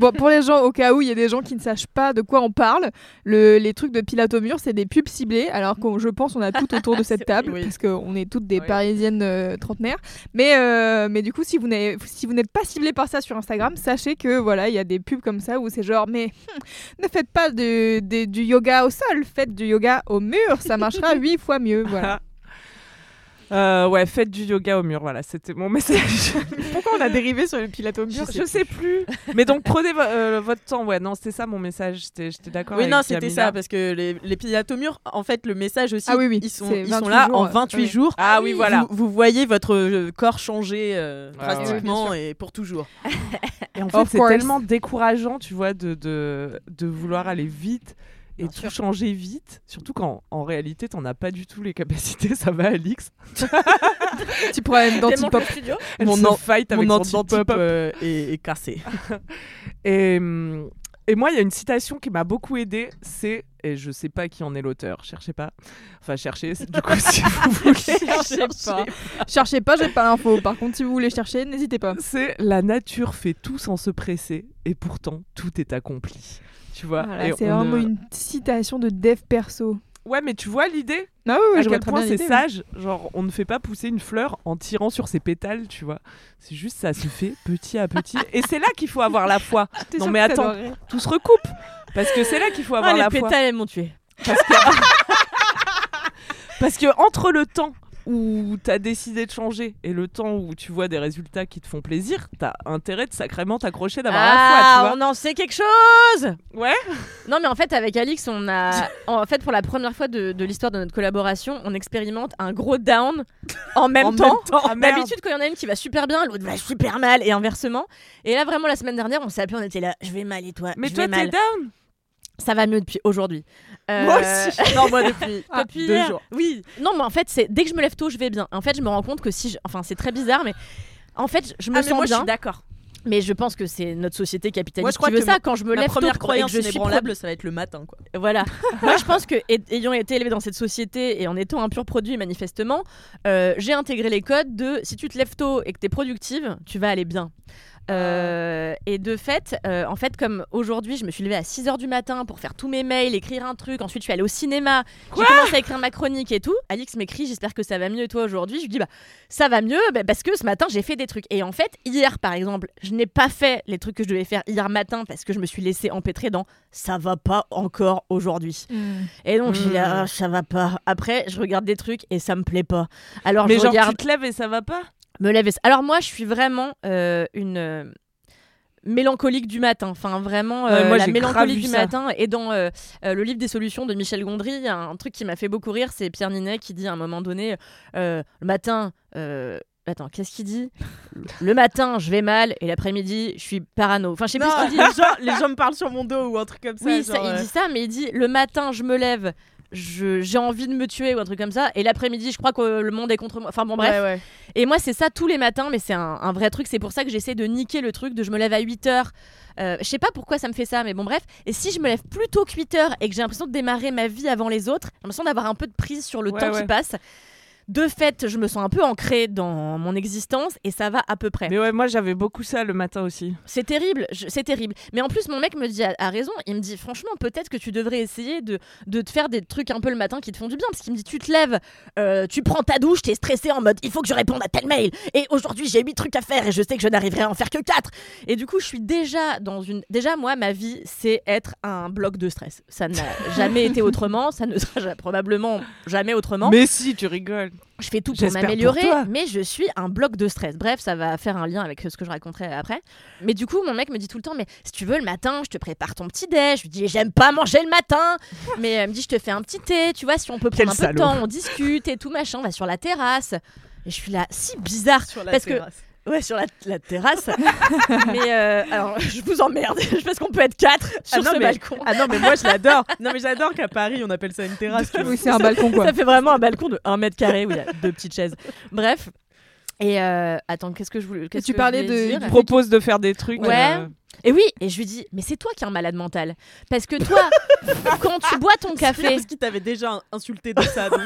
Bon, pour les gens, au cas où il y a des gens qui ne sachent pas de quoi on parle, le- les trucs de Pilate au mur, c'est des pubs ciblées. Alors que je pense on a tout autour de [laughs] cette table, oui. parce qu'on est toutes des Oui. parisiennes euh, trentenaires. Mais, euh, mais du coup, si vous n'avez- si vous n'êtes pas ciblé par ça sur Instagram, sachez que voilà, il y a des pubs comme ça où c'est genre, mais hmm, ne faites pas de- de- du yoga au sol, faites du yoga au mur, ça marchera [laughs] huit fois mieux. Voilà. [laughs] Euh, ouais, faites du yoga au mur, voilà, c'était mon [laughs] message. Pourquoi on a dérivé sur le Pilate au mur je, je sais plus. [laughs] Mais donc prenez vo- euh, votre temps, ouais, non, c'était ça mon message, j'étais j'étais d'accord Oui, avec non, c'était ça, parce que les, les Pilates au mur, en fait, le message aussi, Ah oui, oui, ils sont, ils sont 28 là jours, en euh, 28 ouais. jours. Ah oui, voilà. Vous, vous voyez votre euh, corps changer euh, Ouais, ouais, drastiquement et pour toujours. Et en fait, c'est tellement décourageant, tu vois, de, de, de vouloir aller vite et Bien tout sûr. changer vite. Surtout quand en réalité, t'en as pas du tout les capacités. [laughs] Ça va, Alix? Petit problème d'antipop. Mon se fight avec Mon anti-pop antipop. euh, est, est cassé. [laughs] Et, hum, et moi, il y a une citation qui m'a beaucoup aidée. C'est, et je sais pas qui en est l'auteur, cherchez pas. Enfin, cherchez, c'est- du coup, [laughs] si vous voulez. Cherchez pas. Cherchez pas, j'ai pas l'info. Par contre, si vous voulez chercher, n'hésitez pas. C'est la nature fait tout sans se presser et pourtant tout est accompli. Tu vois Voilà, et c'est vraiment ne- une citation de dev perso. Ouais, mais tu vois l'idée? Ah oui, oui, à je vois quel très point c'est oui. sage. Genre, on ne fait pas pousser une fleur en tirant sur ses pétales, tu vois. C'est juste ça se fait petit à petit. Et c'est là qu'il faut avoir la foi. [laughs] Non, mais que attends. Tout se recoupe. Parce que c'est là qu'il faut avoir Ah, les la foi. pétales, elles m'ont tué. Parce que [laughs] entre le temps où t'as décidé de changer et le temps où tu vois des résultats qui te font plaisir, t'as intérêt de sacrément t'accrocher d'avoir la foi, tu Ah, vois. on en sait quelque chose Ouais. Non, mais en fait, avec Alix, on a. [laughs] En fait, pour la première fois de, de l'histoire de notre collaboration, on expérimente un gros down en même [laughs] En temps. temps. Ah. D'habitude, quand il y en a une qui va super bien, l'autre va super mal, et inversement. Et là, vraiment, la semaine dernière, on s'est appelé, on était là, je vais mal et toi Mais je toi, t'es down. Ça va mieux depuis aujourd'hui. Euh, Moi aussi. [laughs] non, moi depuis, Ah, depuis deux hier. jours. Oui. Non, mais en fait, c'est dès que je me lève tôt, je vais bien. En fait, je me rends compte que si, je- enfin, c'est très bizarre, mais en fait, je me Ah, mais sens moi, je bien. suis d'accord. Mais je pense que c'est notre société capitaliste Moi, je crois qui veut que ça. ma- Quand je me lève tôt première et que croyance je suis inébranlable, ça va être le matin, quoi. Voilà. [laughs] Moi, je pense que ay- ayant été élevé dans cette société et en étant un pur produit, manifestement, euh, j'ai intégré les codes de si tu te lèves tôt et que tu es productive, tu vas aller bien. Euh, et de fait, euh, en fait, comme aujourd'hui, je me suis levée à 6h du matin pour faire tous mes mails, écrire un truc. Ensuite, je suis allée au cinéma. J'ai commencé à écrire ma chronique et tout. Alix m'écrit J'espère que ça va mieux. Et toi, aujourd'hui Je lui dis Bah, ça va mieux bah, parce que ce matin, j'ai fait des trucs. Et en fait, hier, par exemple, je n'ai pas fait les trucs que je devais faire hier matin parce que je me suis laissée empêtrer dans ça va pas encore aujourd'hui. Et donc, dit, Hmm. Ah, ça va pas. Après, je regarde des trucs et ça me plaît pas. Alors, Mais je genre, regarde, tu te lèves et ça va pas? Me Alors, moi, je suis vraiment euh, une. euh, mélancolique du matin enfin vraiment euh, Ouais, moi, la mélancolie du ça. matin et dans euh, euh, le livre des solutions de Michel Gondry il y a un truc qui m'a fait beaucoup rire c'est Pierre Ninet qui dit à un moment donné le matin Attends, qu'est-ce qu'il dit? Le matin, je vais mal et l'après-midi, je suis parano. Enfin, je sais plus ce qu'il dit. [laughs] les gens, les gens me parlent sur mon dos ou un truc comme ça. Oui, ça, il dit ça, mais il dit le matin, je me lève, j'ai envie de me tuer ou un truc comme ça, et l'après-midi, je crois que le monde est contre moi. Enfin bon, bref. ouais, ouais. Et moi, c'est ça tous les matins, mais c'est un, un vrai truc. C'est pour ça que j'essaie de niquer le truc de je me lève à 8 heures. Euh, je sais pas pourquoi ça me fait ça, mais bon, bref. Et si je me lève plus tôt que 8 heures et que j'ai l'impression de démarrer ma vie avant les autres, j'ai l'impression d'avoir un peu de prise sur le Ouais, temps qui passe. De fait, je me sens un peu ancrée dans mon existence et ça va à peu près. Mais ouais, moi j'avais beaucoup ça le matin aussi. C'est terrible, c'est terrible. Mais en plus, mon mec me dit, a, a raison, il me dit, franchement, peut-être que tu devrais essayer de, de te faire des trucs un peu le matin qui te font du bien. Parce qu'il me dit, tu te lèves, euh, tu prends ta douche, t'es stressé en mode, il faut que je réponde à tel mail. Et aujourd'hui, j'ai huit trucs à faire et je sais que je n'arriverai à en faire que quatre. Et du coup, je suis déjà dans une... Déjà, moi, ma vie, c'est être un bloc de stress. Ça n'a [laughs] jamais été autrement, ça ne sera probablement jamais autrement. Mais si, tu rigoles. Je fais tout pour m'améliorer, mais je suis un bloc de stress. Bref, ça va faire un lien avec ce que je raconterai après. Mais du coup, mon mec me dit tout le temps, mais si tu veux le matin, je te prépare ton petit déj. Je lui dis, j'aime pas manger le matin. [laughs] mais elle me dit, je te fais un petit thé. Tu vois, si on peut Quel prendre un peu de temps, on discute et tout machin. On va sur la terrasse. Et je suis là, si bizarre. Sur la parce que terrasse. Ouais, sur la, la terrasse. [laughs] mais euh, alors, je vous emmerde [laughs] parce qu'on peut être quatre Ah sur non, ce mais- balcon. Ah non, mais moi je l'adore. [laughs] Non, mais j'adore qu'à Paris on appelle ça une terrasse. tu. Oui, c'est un balcon quoi. Ça fait vraiment un balcon de 1 mètre carré où il y a deux petites chaises. Bref. Et euh, attends, qu'est-ce que je voulais. qu'est-ce tu que je parlais de- dire Il propose de faire des trucs. Ouais. euh, Et oui, et je lui dis, mais c'est toi qui es un malade mental. Parce que toi, quand tu bois ton café. parce qu'il t'avait déjà insulté de ça. Donc...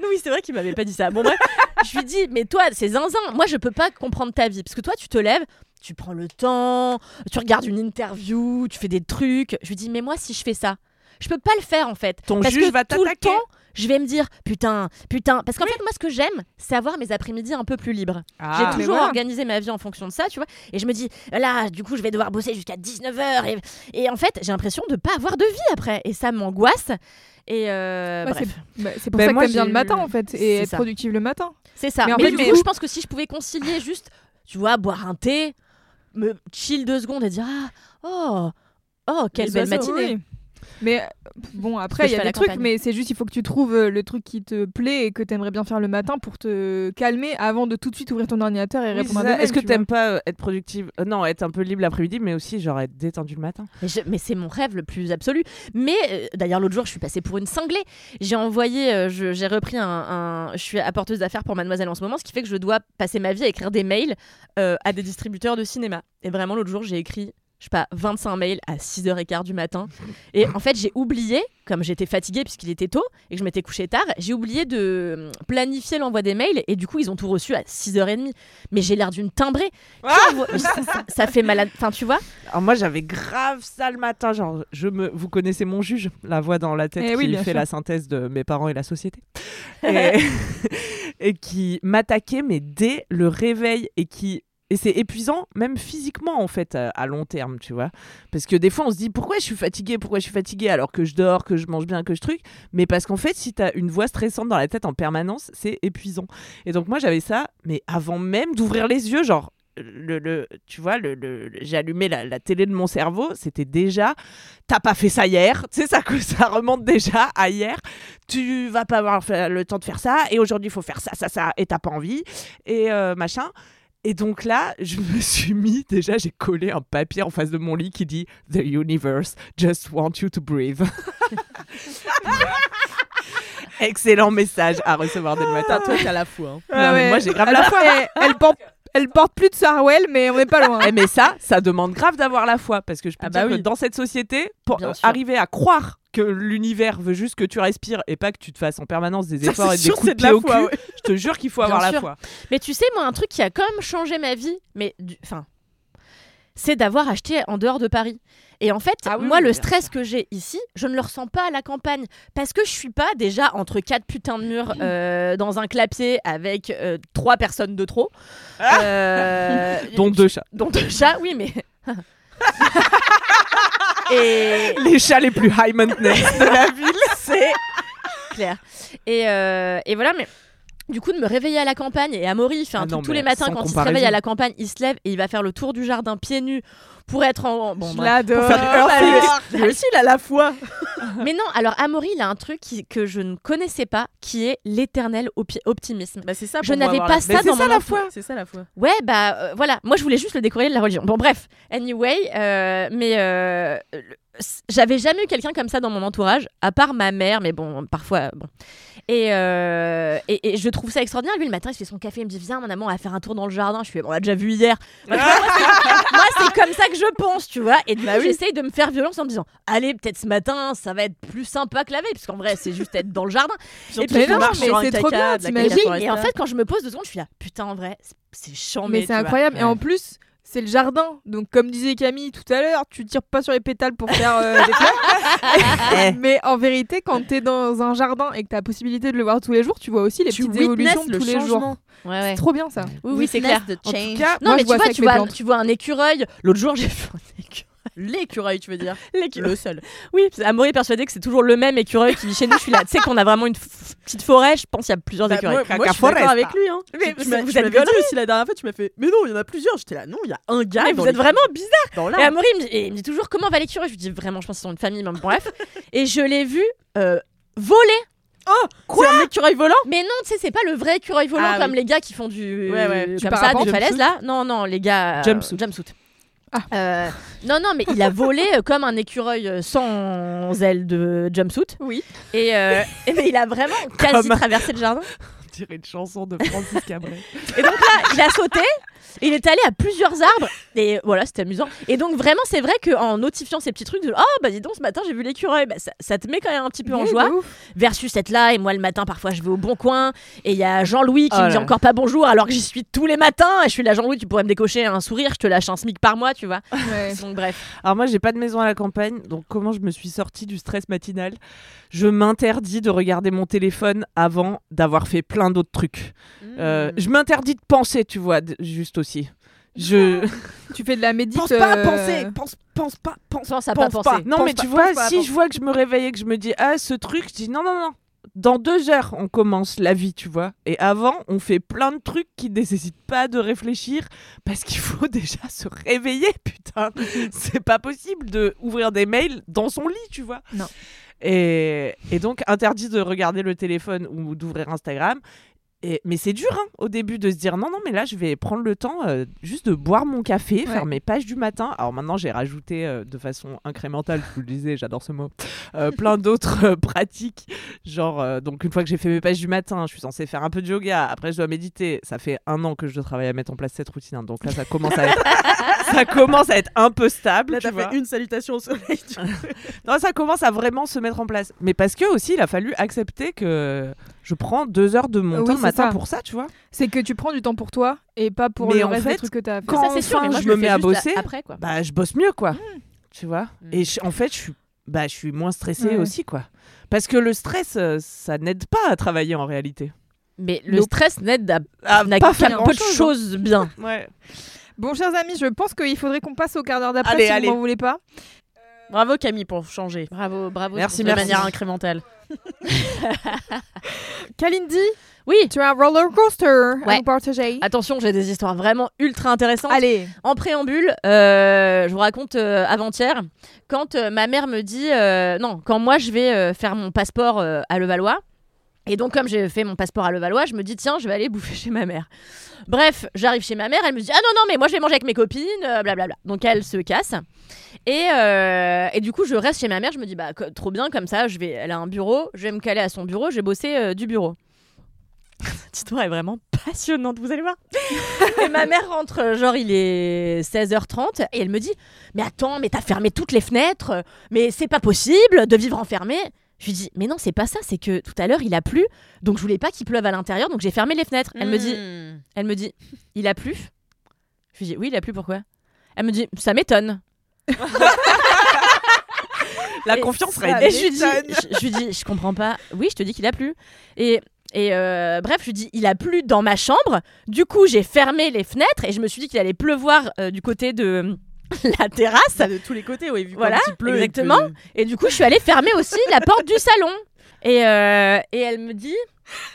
Non, oui, c'est vrai qu'il m'avait pas dit ça. Bon, bref, je lui dis, mais toi, c'est zinzin. Moi, je peux pas comprendre ta vie. Parce que toi, tu te lèves, tu prends le temps, tu regardes une interview, tu fais des trucs. Je lui dis, mais moi, si je fais ça, je peux pas le faire en fait. Ton parce juge que va tout le temps, je vais me dire, putain, putain. Parce qu'en fait, moi, ce que j'aime, c'est avoir mes après-midi un peu plus libres. Ah. J'ai toujours voilà. organisé ma vie en fonction de ça, tu vois. Et je me dis, là, du coup, je vais devoir bosser jusqu'à 19h. Et, et en fait, j'ai l'impression de pas avoir de vie après. Et ça m'angoisse. Et euh, Ouais, bref, c'est bah, c'est pour Ben, ça que moi, t'aimes bien le matin en fait et être ça. productive le matin. c'est ça. Mais Mais, en fait, du mais- coup, je pense que si je pouvais concilier [laughs] juste, tu vois, boire un thé, me chill deux secondes et dire, ah, oh, oh, quelle Les belle oiseaux, matinée. Oui. Mais euh, bon, après, il y a des trucs, campagne. mais c'est juste, il faut que tu trouves euh, le truc qui te plaît et que t'aimerais bien faire le matin pour te calmer avant de tout de suite ouvrir ton ordinateur et Oui, répondre à. Est-ce que tu t'aimes pas euh, être productive Euh, Non, être un peu libre l'après-midi, mais aussi genre être détendu le matin? Mais, c'est mon rêve le plus absolu. Mais euh, d'ailleurs, l'autre jour, je suis passée pour une cinglée. J'ai envoyé, euh, j'ai repris un, un- Je suis apporteuse d'affaires pour Mademoiselle en ce moment, ce qui fait que je dois passer ma vie à écrire des mails euh, à des distributeurs de cinéma. Et vraiment, l'autre jour, j'ai écrit. Je sais pas, 25 mails à 6h15 du matin. Et en fait, j'ai oublié, comme j'étais fatiguée puisqu'il était tôt et que je m'étais couchée tard, j'ai oublié de euh, planifier l'envoi des mails et du coup, ils ont tout reçu à 6h30. Mais j'ai l'air d'une timbrée. Vois, ça, ça- ça fait malade. Enfin, tu vois Alors moi j'avais grave ça le matin, genre je me, vous connaissez mon juge, la voix dans la tête Eh qui fait sûr. la synthèse de mes parents et la société, [laughs] et, [laughs] et qui m'attaquait mais dès le réveil et qui et c'est épuisant même physiquement en fait à, long terme, tu vois, parce que des fois on se dit pourquoi je suis fatiguée, pourquoi je suis fatiguée alors que je dors, que je mange bien, que je truc, mais parce qu'en fait si t'as une voix stressante dans la tête en permanence, c'est épuisant. Et donc moi j'avais ça, mais avant même d'ouvrir les yeux, genre le, le- tu vois, le, le- allumé la, la télé de mon cerveau, c'était déjà, t'as pas fait ça hier, tu sais ça [laughs] ça remonte déjà à hier, tu vas pas avoir le temps de faire ça, et aujourd'hui il faut faire ça, ça, ça, et t'as pas envie, et euh, machin. Et donc là, je me [laughs] suis mis, déjà j'ai collé un papier en face de mon lit qui dit The universe just want you to breathe. [laughs] Excellent message à recevoir dès le matin. Toi, t'as la foi. hein. Non, mais moi j'ai grave la foi. Elle, elle porte, elle porte plus de Sarwell, mais on n'est pas loin. Eh, mais ça, ça demande grave d'avoir la foi parce que je peux Ah dire bah que dans cette société, pour euh, arriver à croire que l'univers veut juste que tu respires et pas que tu te fasses en permanence des [laughs] efforts et des sûr, coups de c'est de pied la au foi, cul, ouais. je te jure qu'il faut Bien avoir la sûr. foi. Mais tu sais, moi, un truc qui a quand même changé ma vie, mais du- enfin, c'est d'avoir acheté en dehors de Paris. Et en fait, Ah oui, moi, oui, le bien stress que j'ai ici, je ne le ressens pas à la campagne. Parce que je suis pas déjà entre quatre putains de murs [laughs] euh, dans un clapier avec euh, trois personnes de trop. Euh, [laughs] Dont deux chats. dont deux chats, oui, mais. Et Les chats les plus high maintenance de la [laughs] ville. c'est clair. Et, euh, et voilà, mais du coup, de me réveiller à la campagne, et Amaury, il fait un Ah truc non, tous les matins quand il se réveille à la campagne, il se lève et il va faire le tour du jardin pieds nus pour être en. Bon, Je l'adore. Lui aussi, il a la foi. [laughs] Mais non, alors Amaury, il a un truc qui- que je ne connaissais pas, qui est l'éternel opi- optimisme. Bah, c'est ça. Je moi, n'avais pas la- ça Mais c'est dans mon la enfance. foi. C'est ça la foi. Ouais, bah euh, voilà. Moi, je voulais juste le découvrir de la religion. Bon, bref. Anyway, euh, mais euh, le- j'avais jamais eu quelqu'un comme ça dans mon entourage, à part ma mère, mais bon, parfois, bon. Et, euh, et, et je trouve ça extraordinaire. Lui, le matin, il se fait son café, il me dit Viens, mon amour, on va faire un tour dans le jardin. Je fais On l'a déjà vu hier. Moi, c'est- [laughs] moi, c'est comme ça que je pense, tu vois. Et du coup, j'essaye de me faire violence en me disant Allez, peut-être ce matin, ça va être plus sympa que la veille, parce qu'en vrai, c'est juste être dans le jardin. Surtout puis, Mais tu non, marches mais sur un c'est trop caca, bien, t'imagines Et en fait, quand je me pose deux secondes, je suis là Putain, en vrai, c'est- c'est chiant, Mais c'est incroyable. Et en plus, c'est le jardin. Donc, comme disait Camille tout à l'heure, tu tires pas sur les pétales pour faire euh, des fleurs. [laughs] Mais en vérité, quand t'es dans un jardin et que t'as la possibilité de le voir tous les jours, tu vois aussi les Tu petites évolutions de le tous les jours. changement. Ouais, ouais. C'est trop bien ça. Oui, oui, c'est clair. En tout change. cas, Non, Moi, mais je tu vois ça tu tu vois un écureuil. L'autre jour, j'ai [laughs] vu un écureuil. L'écureuil, tu veux dire [laughs] L'écureuil. Le seul. Oui, Amaury est persuadé que c'est toujours le même écureuil qui vit chez nous. Je suis là, tu sais qu'on a vraiment une petite forêt. Je pense qu'il y a plusieurs Bah, écureuils. moi, moi, je suis d'accord avec lui. Hein. Mais Tu vous- m'as- vous tu êtes aussi la dernière fois, tu m'as fait Mais non, il y en a plusieurs. J'étais là, non, il y a un gars. Mais dans vous êtes vraiment bizarre. dans Et. Amaury il me, dit, et il me dit toujours comment va l'écureuil? Je lui dis vraiment, je pense qu'ils sont une famille, mais bref. [laughs] et je l'ai vu euh, voler. C'est un écureuil volant? Mais non, tu sais, c'est pas le vrai écureuil volant Ah, comme oui. les gars qui font du. Ouais, ouais. Du Comme ça, parapente, des falaises là. Non, non, les gars. euh, Jumpsuit. jumpsuit. Ah. Euh, non, non, mais il a volé euh, comme un écureuil euh, sans ailes de jumpsuit. Oui. Et, euh, et mais il a vraiment [laughs] quasi Comme- traversé le jardin. On dirait une chanson de Francis Cabret. Et donc là, il a sauté. Il est allé à plusieurs arbres et voilà, c'était amusant. Et donc vraiment, c'est vrai qu'en notifiant ces petits trucs, de, oh bah dis donc, ce matin j'ai vu l'écureuil, bah, ça, ça te met quand même un petit peu en joie. Versus être là et moi le matin parfois je vais au bon coin et il y a Jean-Louis qui Oh me dit là. encore pas bonjour alors que j'y suis tous les matins et je suis là Jean-Louis, tu pourrais me décocher un sourire, je te lâche un smic par mois, tu vois. Ouais. Donc bref. Alors moi, j'ai pas de maison à la campagne, donc comment je me suis sortie du stress matinal? Je m'interdis de regarder mon téléphone avant d'avoir fait plein d'autres trucs. Euh, je m'interdis de penser, tu vois, d- juste aussi. Je [laughs] Tu fais de la médite. Pense pas à euh, penser. Pense, pense pas. Pense, Pense à pense pas penser. non Pense mais pas- tu vois, si je vois que je me réveille et que je me dis ah ce truc, je dis non non non. Dans deux heures, on commence la vie, tu vois. Et avant, on fait plein de trucs qui nécessitent pas de réfléchir parce qu'il faut [laughs] déjà se réveiller, putain. [laughs] C'est pas possible de ouvrir des mails dans son lit, tu vois. Non. Et, et donc, interdit de regarder le téléphone ou d'ouvrir Instagram. Et, mais c'est dur hein, au début de se dire non, non, mais là je vais prendre le temps euh, juste de boire mon café, faire mes pages du matin. Alors maintenant j'ai rajouté euh, de façon incrémentale, je vous le disais, j'adore ce mot, euh, plein d'autres [laughs] pratiques. Genre, donc une fois que j'ai fait mes pages du matin, je suis censée faire un peu de yoga, après je dois méditer. Ça fait un an que je travaille à mettre en place cette routine, hein, donc là ça commence à être, [laughs] ça commence à être un peu stable. Là, t'as fait une salutation au soleil. [laughs] Non, ça commence à vraiment se mettre en place. Mais parce que aussi, il a fallu accepter que je prends deux heures de mon Oui, temps le matin ça. pour ça, tu vois. C'est que tu prends du temps pour toi et pas pour Mais le en reste des fait, trucs que t'as à faire. quand ça c'est sûr, enfin mais moi je je me mets fais à bosser, après quoi. bah je bosse mieux, quoi. Tu vois? Mm. Et je- en fait, je suis, bah, je suis moins stressée aussi, quoi. Parce que le stress, euh, ça n'aide pas à travailler en réalité. Mais le stress n'aide à n'a pas faire peu de hein. choses bien. [laughs] Ouais. Bon, chers amis, je pense qu'il faudrait qu'on passe au quart d'heure d'après Allez, si allez. vous m'en voulez pas. Bravo Camille pour changer. Bravo, bravo. Merci, de merci. manière incrémentale. [laughs] Kalindi, Oui. tu as un roller coaster à nous partager. Attention, j'ai des histoires vraiment ultra intéressantes. Allez, En préambule, euh, je vous raconte euh, avant-hier, quand euh, ma mère me dit, non, quand moi je vais faire mon passeport à Levallois, et donc comme j'ai fait mon passeport à Levallois, je me dis, tiens, je vais aller bouffer [laughs] chez ma mère. Bref, j'arrive chez ma mère, elle me dit, ah non, non, mais moi je vais manger avec mes copines, euh, blablabla. Donc elle se casse. Et, euh, et du coup, je reste chez ma mère, je me dis, bah trop bien, comme ça, je vais, elle a un bureau, je vais me caler à son bureau, je vais bosser euh, du bureau. [laughs] Cette histoire est vraiment passionnante, vous allez voir. [laughs] et ma mère rentre, euh, genre il est 16h30, et elle me dit Mais attends, mais t'as fermé toutes les fenêtres, euh, mais c'est pas possible de vivre enfermé. Je lui dis Mais non, c'est pas ça, c'est que tout à l'heure il a plu, donc je voulais pas qu'il pleuve à l'intérieur, donc j'ai fermé les fenêtres. Elle me dit Hmm. Elle me dit Il a plu? Je lui dis Oui, il a plu, pourquoi? Elle me dit Ça m'étonne. La Et confiance règne. Et je lui dis, je, je lui dis, je comprends pas. Oui, je te dis qu'il a plu. Et et euh, bref, je lui dis, il a plu dans ma chambre. Du coup, j'ai fermé les fenêtres et je me suis dit qu'il allait pleuvoir euh, du côté de [laughs] la terrasse. De tous les côtés, oui. Vu Voilà, il pleut, il exactement. pleut. Et du coup, je suis allée fermer aussi la porte du salon. Et, euh, et elle me dit,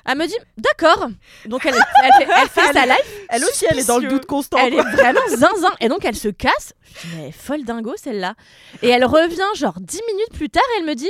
elle me dit, d'accord. Donc elle, elle fait, elle fait sa live. Elle aussi, elle est dans le doute constant. Elle est vraiment [laughs] zinzin. Et donc elle se casse. Je dis, mais folle dingo celle-là. Et elle revient genre 10 minutes plus tard et elle me dit,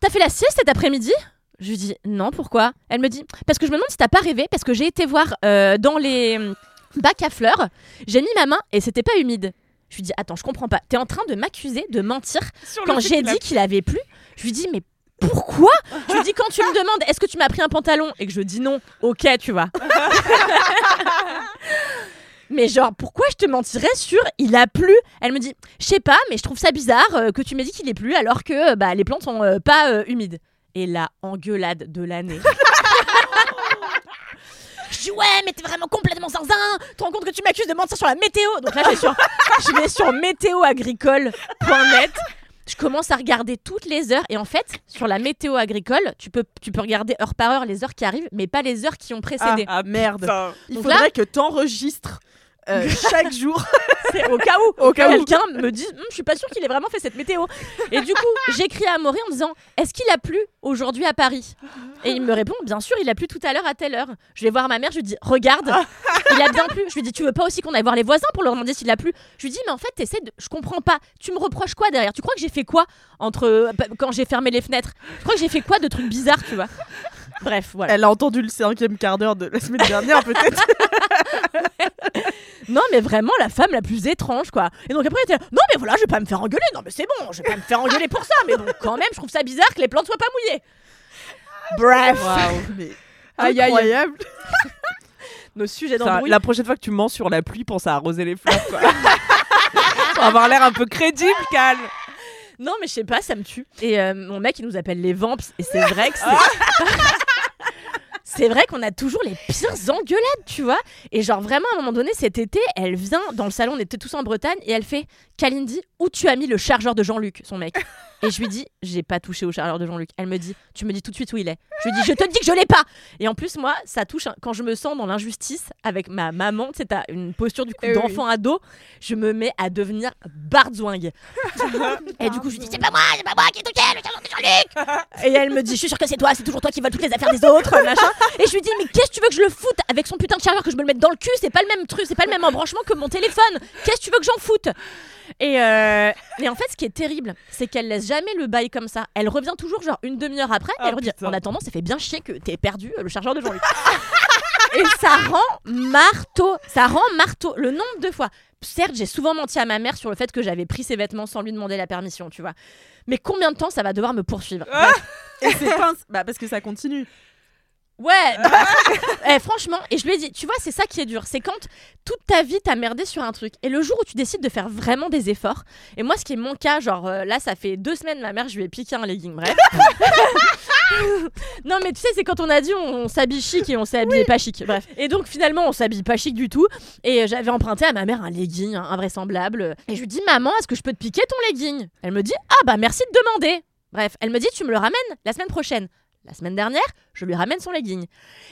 t'as fait la sieste cet après-midi? Je lui dis, non, pourquoi? Elle me dit, parce que je me demande si t'as pas rêvé, parce que j'ai été voir euh, dans les hum, bacs à fleurs, j'ai mis ma main et c'était pas humide. Je lui dis attends, je comprends pas. T'es en train de m'accuser de mentir Sur quand j'ai dit qu'il avait plu. Je lui dis mais pourquoi? Je lui dis quand tu me demandes est-ce que tu m'as pris un pantalon? Et que je dis non, ok, tu vois. [laughs] Mais genre, pourquoi je te mentirais sur il a plu? Elle me dit, je sais pas, mais je trouve ça bizarre euh, que tu m'aies dit qu'il est plu alors que euh, bah, les plantes sont euh, pas euh, humides. Et la engueulade de l'année. [laughs] Je dis ouais mais t'es vraiment complètement zinzin. Tu te rends compte que tu m'accuses de mentir sur la météo. Donc là je vais sur, [laughs] je vais sur météoagricole.net Je commence à regarder toutes les heures. Et en fait sur la météo agricole Tu peux, tu peux regarder heure par heure les heures qui arrivent Mais pas les heures qui ont précédé. Ah, merde. Putain. Il Donc faudrait que t'enregistres euh, [laughs] chaque jour. [laughs] C'est au cas où, Au cas où. quelqu'un me dise Hum, je suis pas sûre qu'il ait vraiment fait cette météo. Et du coup, [laughs] j'écris à Amaury en disant est-ce qu'il a plu aujourd'hui à Paris? Et il me répond bien sûr, il a plu tout à l'heure à telle heure. Je vais voir ma mère, je lui dis regarde, il a bien plu. Je lui dis tu veux pas aussi qu'on aille voir les voisins pour leur demander s'il a plu? Je lui dis mais en fait t'essaies de, je comprends pas. Tu me reproches quoi derrière? Tu crois que j'ai fait quoi entre euh, quand j'ai fermé les fenêtres? Tu crois que j'ai fait quoi de trucs bizarres, tu vois? Bref, voilà. Elle a entendu le cinquième quart d'heure de la semaine dernière, peut-être. [laughs] Non, mais vraiment la femme la plus étrange, quoi. Et donc après, elle était là, non, mais voilà, je vais pas me faire engueuler. Non, mais c'est bon, je vais pas me faire engueuler pour ça. Mais bon, quand même, je trouve ça bizarre que les plantes soient pas mouillées. Bref, Mais [laughs] Aïe, aïe. incroyable. [laughs] nos sujets d'embrouille. la prochaine fois que tu mens sur la pluie, pense à arroser les fleurs. Quoi. Pour avoir l'air un peu crédible, calme. Non, mais je sais pas, ça me tue. Et euh, mon mec, il nous appelle les vamps. Et c'est vrai que c'est. C'est vrai qu'on a toujours les pires engueulades, tu vois. Et genre vraiment, à un moment donné, cet été, elle vient dans le salon, on était tous en Bretagne, et elle fait Kalindi, où tu as mis le chargeur de Jean-Luc, son mec Et je lui dis, [laughs] j'ai pas touché au chargeur de Jean-Luc. Elle me dit, tu me dis tout de suite où il est. Je lui dis, je te dis que je l'ai pas. Et en plus, moi, ça touche quand je me sens dans l'injustice avec ma maman, tu sais, t'as une posture du coup Eh d'enfant ado, je me mets à devenir barzouingue. [laughs] Et du coup, je lui dis, c'est pas moi, c'est pas moi qui ai touché le chargeur de Jean-Luc. Et elle me dit, je suis sûre que c'est toi, c'est toujours toi qui voles toutes les affaires des autres, [laughs] machin. Et je lui dis, mais qu'est-ce que tu veux que je le foute avec son putain de chargeur, que je me le mette dans le cul? C'est pas le même truc, c'est pas le même embranchement que mon téléphone. Qu'est-ce que tu veux que j'en foute? Et, euh, et en fait, ce qui est terrible, c'est qu'elle laisse jamais le bail comme ça. Elle revient toujours, genre une demi-heure après, Ah, elle redit putain. En attendant, ça fait bien chier que t'aies perdu euh, le chargeur de Jean-Luc. [laughs] et ça rend marteau. Ça rend marteau. Le nombre de fois. Certes, j'ai souvent menti à ma mère sur le fait que j'avais pris ses vêtements sans lui demander la permission, tu vois. Mais combien de temps ça va devoir me poursuivre? Bref. Et c'est un- Bah, parce que ça continue. Ouais, [laughs] Eh, franchement, et je lui ai dit, tu vois, c'est ça qui est dur, c'est quand toute ta vie t'as merdé sur un truc, et le jour où tu décides de faire vraiment des efforts, et moi, ce qui est mon cas, genre euh, là, ça fait deux semaines, ma mère, je lui ai piqué un legging, bref. [laughs] non, mais tu sais, c'est quand on a dit on, on s'habille chic et on s'est habillé pas chic, bref. Et donc finalement, on s'habille pas chic du tout, et j'avais emprunté à ma mère un legging hein, invraisemblable, et je lui dis, maman, est-ce que je peux te piquer ton legging? Elle me dit, ah bah merci de demander. Bref, elle me dit, tu me le ramènes la semaine prochaine. La semaine dernière, je lui ramène son legging.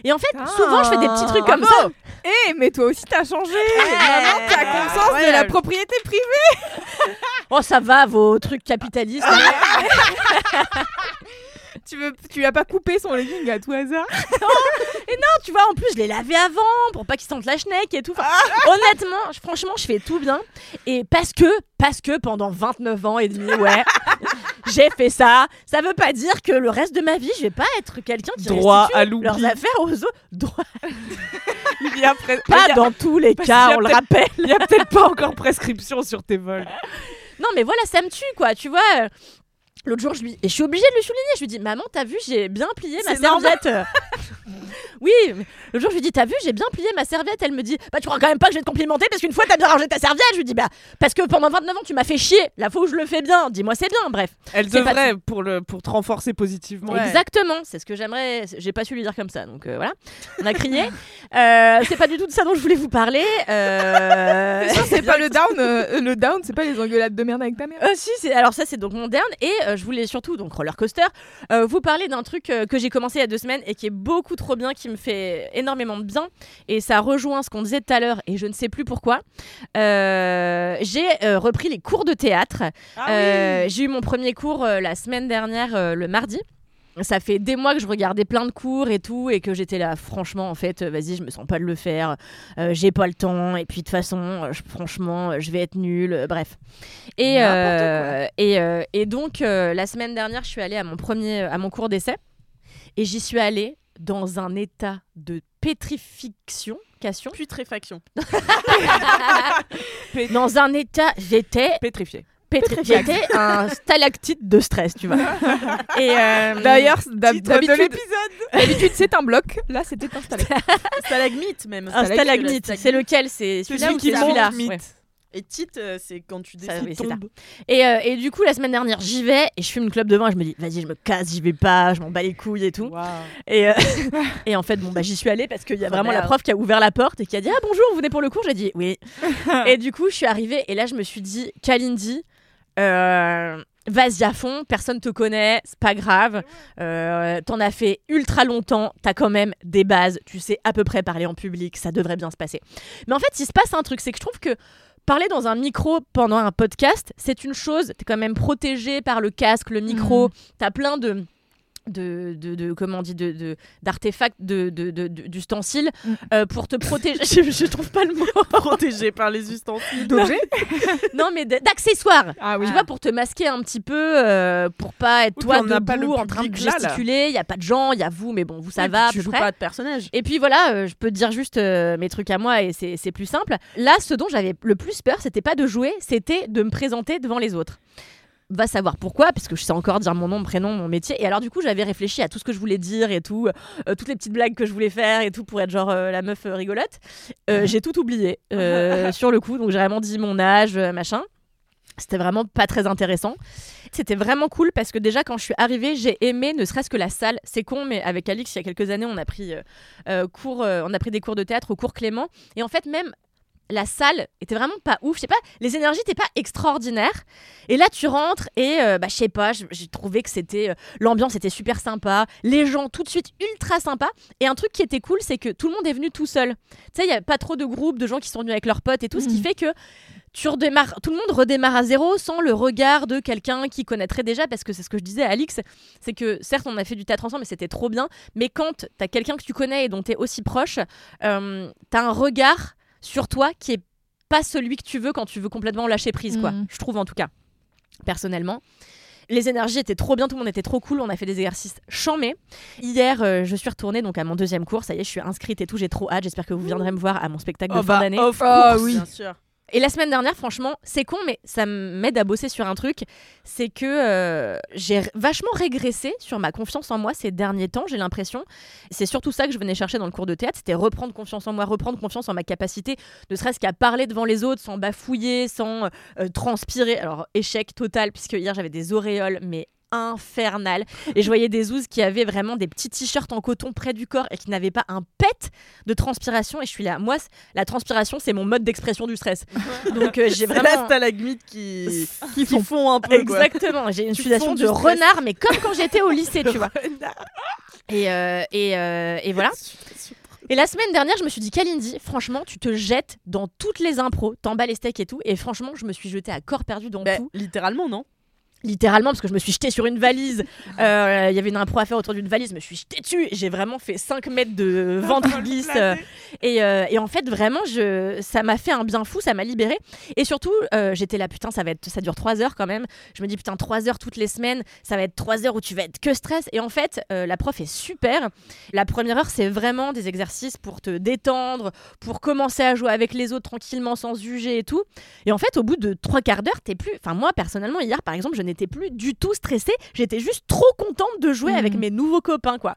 Et en fait, Ah. souvent, je fais des petits trucs comme ça. Eh, mais toi aussi, t'as changé. Maintenant, t'as conscience de la propriété privée. [laughs] Oh, ça va, vos trucs capitalistes. [laughs] Tu veux, tu lui as pas coupé son legging à tout hasard? [laughs] Tu vois, en plus, je l'ai lavé avant pour pas qu'il sente la schneck et tout. Enfin, honnêtement, franchement, je fais tout bien. Et parce que, parce que pendant 29 ans et demi, ouais, j'ai fait ça. Ça veut pas dire que le reste de ma vie, je vais pas être quelqu'un qui Droit restitue à l'oubli. leurs affaires aux autres. Droit, Il y a, pre- pas il y a- dans tous les parce cas, on le rappelle. il y a peut-être pas encore prescription sur tes vols. Non, mais voilà, ça me tue, quoi. Tu vois. euh, L'autre jour, je lui... et je suis obligée de le souligner. Je lui dis, maman, t'as vu, j'ai bien plié ma serviette. [laughs] oui, le jour, je lui dis, t'as vu, j'ai bien plié ma serviette. Elle me dit, bah, tu crois quand même pas que je vais te complimenter parce qu'une fois, t'as bien rangé ta serviette. Je lui dis, bah, parce que pendant 29 ans, tu m'as fait chier. La fois où je le fais bien, dis-moi, c'est bien. Bref. Elle pas devrait pour, le, pour te renforcer positivement. Exactement, c'est ce que j'aimerais. J'ai pas su lui dire comme ça, donc euh, voilà. On a crié. [laughs] Euh, c'est pas du tout de ça dont je voulais vous parler. Euh... Ça, c'est pas le down. euh, le down, c'est pas les engueulades de merde avec ta mère. Si, c'est- alors ça c'est donc mon down et je voulais surtout donc roller coaster vous parler d'un truc que j'ai commencé il y a deux semaines et qui est beaucoup trop bien, qui me fait énormément de bien et ça rejoint ce qu'on disait tout à l'heure et je ne sais plus pourquoi. Euh, j'ai euh, repris les cours de théâtre. Ah Euh, J'ai eu mon premier cours la semaine dernière le mardi. Ça fait des mois que je regardais plein de cours et tout, et que j'étais là, franchement, en fait, vas-y, je me sens pas de le faire, euh, j'ai pas le temps, et puis de toute façon, je- franchement, je vais être nulle, bref. Et, euh, et, euh, et donc, la semaine dernière, je suis allée à mon premier, à mon cours d'essai, et j'y suis allée dans un état de pétrification bifurcation. Putréfaction. [laughs] Dans un état, j'étais Pétrifié. pétri- J'étais un stalactite de stress, tu vois. [laughs] Et euh, D'ailleurs, d'hab- d'habitude, c'est un bloc. Là, c'était un stalactite. [laughs] Stalagmite même. un stalagmite, c'est lequel? C'est celui-là Celui ou qui c'est celui-là monte. Ouais. Et tite, euh, c'est quand tu ça. tombes. Et, euh, et du coup, la semaine dernière, j'y vais et je fume une clope devant et je me dis, vas-y, je me casse, j'y vais pas, je m'en bats les couilles et tout. Et, euh, [laughs] [laughs] et en fait, bon, bah, j'y suis allée parce qu'il y a vraiment la prof qui a ouvert la porte et qui a dit, ah bonjour, vous venez pour le cours? J'ai dit, oui. [laughs] et du coup, je suis arrivée et là, je me suis dit, Kalindi, euh, vas-y à fond, personne te connaît, c'est pas grave. Euh, T'en as fait ultra longtemps, t'as quand même des bases, tu sais à peu près parler en public, ça devrait bien se passer. Mais en fait, il se passe un truc, c'est que je trouve que parler dans un micro pendant un podcast, c'est une chose, t'es quand même protégé par le casque, le micro, t'as plein de de, de, de- comment on dit de d'artefacts de, de, de- de- d'ustensiles Mm. euh, pour te protéger [laughs] je, je trouve pas le mot [laughs] Protégé par les ustensiles. D'objets [laughs] non mais d'accessoires Ah oui. tu vois, pour te masquer un petit peu, euh, pour pas être Oui, toi debout en train de gesticuler. Il y a pas de gens, il y a vous, mais bon, vous ça Oui, va Tu joues près. pas de personnage. Et puis voilà, euh, je peux te dire juste euh, mes trucs à moi et c'est c'est plus simple. Là, ce dont j'avais le plus peur, c'était pas de jouer, c'était de me présenter devant les autres. Va savoir pourquoi, puisque je sais encore dire mon nom, mon prénom, mon métier. Et alors, du coup, j'avais réfléchi à tout ce que je voulais dire et tout, euh, toutes les petites blagues que je voulais faire et tout pour être genre euh, la meuf euh, rigolote. Euh, j'ai tout oublié [laughs] sur le coup, donc j'ai vraiment dit mon âge, machin. C'était vraiment pas très intéressant. C'était vraiment cool parce que déjà quand je suis arrivée, j'ai aimé ne serait-ce que la salle. C'est con, mais avec Alix, il y a quelques années, on a pris euh, cours, euh, on a pris des cours de théâtre au cours Clément. Et en fait, même la salle était vraiment pas ouf. Je sais pas, les énergies n'étaient pas extraordinaires. Et là, tu rentres et euh, bah, je sais pas, j'ai trouvé que c'était euh, l'ambiance était super sympa, les gens tout de suite ultra sympas. Et un truc qui était cool, c'est que tout le monde est venu tout seul. Tu sais, il y a pas trop de groupes de gens qui sont venus avec leurs potes et tout, ce qui Mhm. fait que tu redémarres, tout le monde redémarre à zéro sans le regard de quelqu'un qui connaîtrait déjà, parce que c'est ce que je disais à Alix, c'est que certes on a fait du théâtre ensemble et c'était trop bien, mais quand t'as quelqu'un que tu connais et dont t'es aussi proche, euh, t'as un regard sur toi qui est pas celui que tu veux quand tu veux complètement lâcher prise, quoi. Mhm. Je trouve en tout cas, personnellement. Les énergies étaient trop bien, tout le monde était trop cool, on a fait des exercices chamés. Hier, euh, je suis retournée donc à mon deuxième cours, ça y est, je suis inscrite et tout, j'ai trop hâte, j'espère que vous viendrez me voir à mon spectacle de Oh fin bah, d'année. of course. oui. Bien sûr. Et la semaine dernière, franchement, c'est con, mais ça m'aide à bosser sur un truc. C'est que euh, j'ai vachement régressé sur ma confiance en moi ces derniers temps, j'ai l'impression. C'est surtout ça que je venais chercher dans le cours de théâtre, c'était reprendre confiance en moi, reprendre confiance en ma capacité, ne serait-ce qu'à parler devant les autres sans bafouiller, sans euh, transpirer. Alors, échec total, puisque hier j'avais des auréoles, mais infernales. Et je voyais des ouzes qui avaient vraiment des petits t-shirts en coton près du corps et qui n'avaient pas un pet de transpiration. Et je suis là, moi, la transpiration, c'est mon mode d'expression du stress. Donc euh, j'ai C'est vraiment. la stalagmite qui, qui font un peu. Exactement, j'ai une fonds de renard, mais comme quand j'étais au lycée, tu vois. Et, euh, et, euh, et voilà. Et la semaine dernière, je me suis dit, Kalindi, franchement, tu te jettes dans toutes les impros, t'emballes les steaks et tout. Et franchement, je me suis jetée à corps perdu dans Bah, tout. littéralement, non Littéralement, parce que je me suis jetée sur une valise. [laughs] Euh, Il y avait une impro à faire autour d'une valise, je me suis jetée dessus. J'ai vraiment fait 5 mètres de ventre glisse. euh, et, euh, et en fait, vraiment, je, ça m'a fait un bien fou, ça m'a libérée. Et surtout, j'étais là, putain, ça, va être, ça dure 3 heures quand même. Je me dis, putain, 3 heures toutes les semaines, ça va être 3 heures où tu vas être que stress. Et en fait, la prof est super. La première heure, c'est vraiment des exercices pour te détendre, pour commencer à jouer avec les autres tranquillement, sans juger et tout. Et en fait, au bout de trois quarts d'heure, t'es plus. Enfin, moi, personnellement, hier, par exemple, je n'étais plus du tout stressée. J'étais juste trop contente de jouer Mhm. avec mes nouveaux copains, quoi.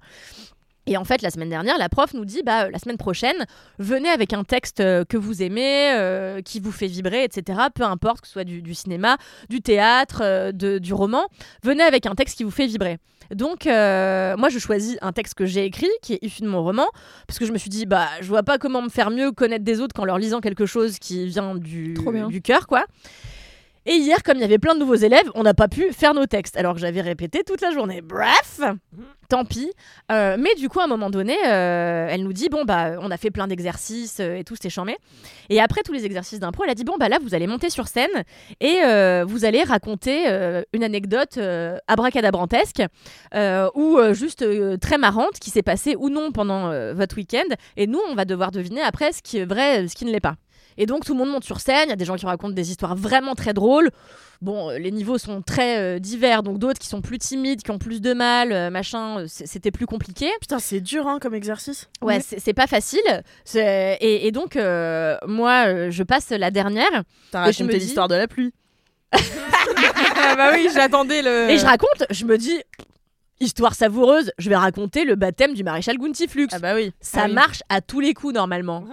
Et en fait, la semaine dernière, la prof nous dit bah, euh, la semaine prochaine, venez avec un texte euh, que vous aimez, euh, qui vous fait vibrer, etc. Peu importe que ce soit du, du cinéma, du théâtre, euh, de- du roman, venez avec un texte qui vous fait vibrer. Donc, euh, moi, je choisis un texte que j'ai écrit, qui est issu de mon roman, parce que je me suis dit, bah, je vois pas comment me faire mieux connaître des autres qu'en leur lisant quelque chose qui vient du, du cœur, quoi. Et hier, comme il y avait plein de nouveaux élèves, on n'a pas pu faire nos textes, alors que j'avais répété toute la journée. Bref, tant pis. Euh, mais du coup, à un moment donné, euh, elle nous dit bon bah, on a fait plein d'exercices euh, et tout, c'était chambé. Et après tous les exercices d'impro, elle a dit bon bah là, vous allez monter sur scène et vous allez raconter une anecdote abracadabrantesque ou juste très marrante qui s'est passée ou non pendant votre week-end. Et nous, on va devoir deviner après ce qui est vrai, ce qui ne l'est pas. Et donc tout le monde monte sur scène, il y a des gens qui racontent des histoires vraiment très drôles. Bon, euh, les niveaux sont très euh, divers, donc d'autres qui sont plus timides, qui ont plus de mal, euh, machin, c'était plus compliqué. Putain, c'est dur hein, comme exercice. Ouais, c'est c'est pas facile. Et, et donc, euh, moi, je passe la dernière. T'as raconté dis- l'histoire de la pluie. Ah [laughs] bah oui, j'attendais le. Et je raconte, je me dis, histoire savoureuse, je vais raconter le baptême du maréchal Guntiflux. Ah bah oui. Ça Ah oui. marche à tous les coups normalement.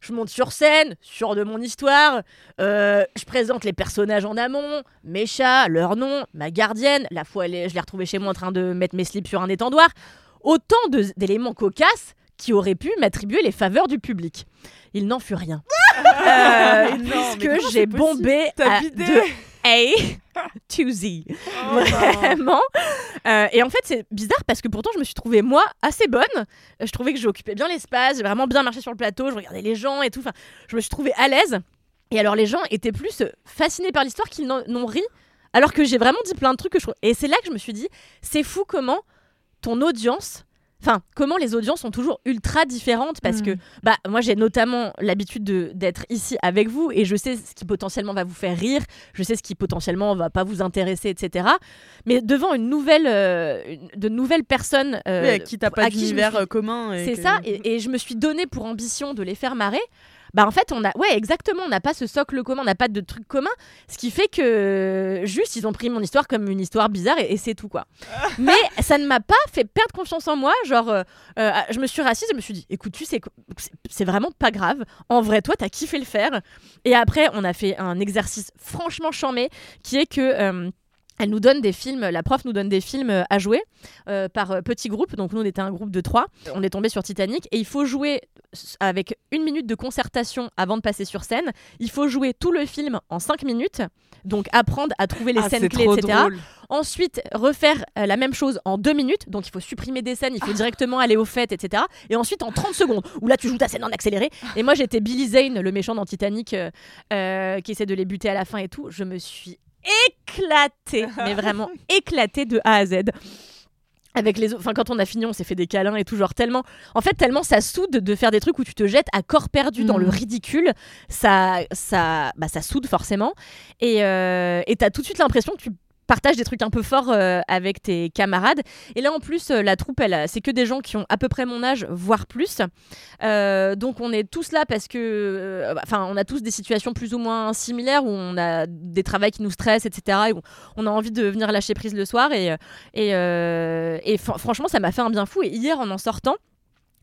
Je monte sur scène, sûr de mon histoire. euh, je présente les personnages en amont, mes chats, leur nom, ma gardienne. La fois, elle je l'ai retrouvée chez moi en train de mettre mes slips sur un étendoir. Autant d'éléments cocasses qui auraient pu m'attribuer les faveurs du public. Il n'en fut rien. [laughs] Euh, Non, puisque j'ai bombé à de A [laughs] [laughs] to Z. [laughs] Vraiment. Euh, et en fait, c'est bizarre parce que pourtant, je me suis trouvée, moi, assez bonne. Je trouvais que j'occupais bien l'espace, j'ai vraiment bien marché sur le plateau, je regardais les gens et tout. Enfin, je me suis trouvée à l'aise. Et alors, les gens étaient plus euh, fascinés par l'histoire qu'ils n'en n'ont ri. Alors que j'ai vraiment dit plein de trucs que je trouve. Et c'est là que je me suis dit, c'est fou comment ton audience. Enfin, comment les audiences sont toujours ultra différentes parce que bah moi j'ai notamment l'habitude de- d'être ici avec vous et je sais ce qui potentiellement va vous faire rire, je sais ce qui potentiellement va pas vous intéresser, etc. Mais devant une nouvelle, euh, une- de nouvelles personnes euh, Oui, à qui t'as pas d'univers suis- euh, commun. c'est que- ça, et, et je me suis donné pour ambition de les faire marrer. Bah en fait, on a, ouais, exactement, on n'a pas ce socle commun, on n'a pas de truc commun, ce qui fait que juste ils ont pris mon histoire comme une histoire bizarre et, et c'est tout quoi. [laughs] Mais ça ne m'a pas fait perdre confiance en moi, genre, euh, euh, je me suis rassise, je me suis dit, écoute, tu sais, c'est vraiment pas grave. En vrai, toi, t'as kiffé le faire. Et après, on a fait un exercice franchement charmé, qui est que euh, elle nous donne des films, la prof nous donne des films euh, à jouer euh, par euh, petits groupes. Donc nous, on était un groupe de trois. On est tombé sur Titanic et il faut jouer avec une minute de concertation avant de passer sur scène. Il faut jouer tout le film en cinq minutes. Donc apprendre à trouver les Ah, scènes clés, etc. drôle. Ensuite, refaire euh, la même chose en deux minutes. Donc, il faut supprimer des scènes, il faut directement aller au fait, etc. Et ensuite, en 30 secondes, où là, tu joues ta scène en accéléré. Et moi, j'étais Billy Zane, le méchant dans Titanic, euh, qui essaie de les buter à la fin et tout. Je me suis éclatée, [laughs] mais vraiment éclatée de A à Z. Avec les enfin quand on a fini, on s'est fait des câlins et tout, genre tellement, en fait tellement ça soude de faire des trucs où tu te jettes à corps perdu dans Mm. le ridicule, ça, ça, bah ça soude forcément, et euh, et t'as tout de suite l'impression que tu partages des trucs un peu forts euh, avec tes camarades. Et là en plus, euh, la troupe, elle, c'est que des gens qui ont à peu près mon âge, voire plus. Euh, donc on est tous là parce que, euh, enfin, on a tous des situations plus ou moins similaires où on a des travails qui nous stressent, etc. Et où on a envie de venir lâcher prise le soir. Et, et, et fr- franchement, ça m'a fait un bien fou. Et hier, en en sortant,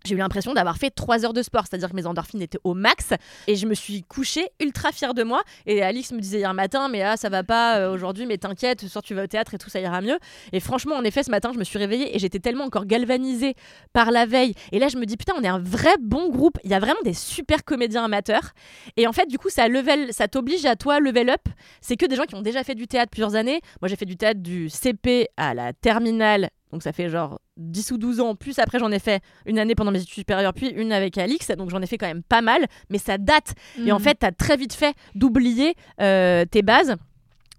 j'ai eu l'impression d'avoir fait trois heures de sport, c'est-à-dire que mes endorphines étaient au max et je me suis couchée ultra fière de moi. Et Alix me disait hier matin, mais ah, ça va pas euh, aujourd'hui, mais t'inquiète, ce soir tu vas au théâtre et tout, ça ira mieux. Et franchement, en effet, ce matin, je me suis réveillée et j'étais tellement encore galvanisée par la veille. Et là, je me dis, putain, on est un vrai bon groupe. Il y a vraiment des super comédiens amateurs. Et en fait, du coup, ça, level, ça t'oblige à toi level up. C'est que des gens qui ont déjà fait du théâtre plusieurs années. Moi, j'ai fait du théâtre du CP à la terminale. Donc ça fait genre 10 ou 12 ans. Plus après, j'en ai fait une année pendant mes études supérieures, puis une avec Alix. Donc j'en ai fait quand même pas mal. Mais ça date. Et en fait, t'as très vite fait d'oublier euh, tes bases.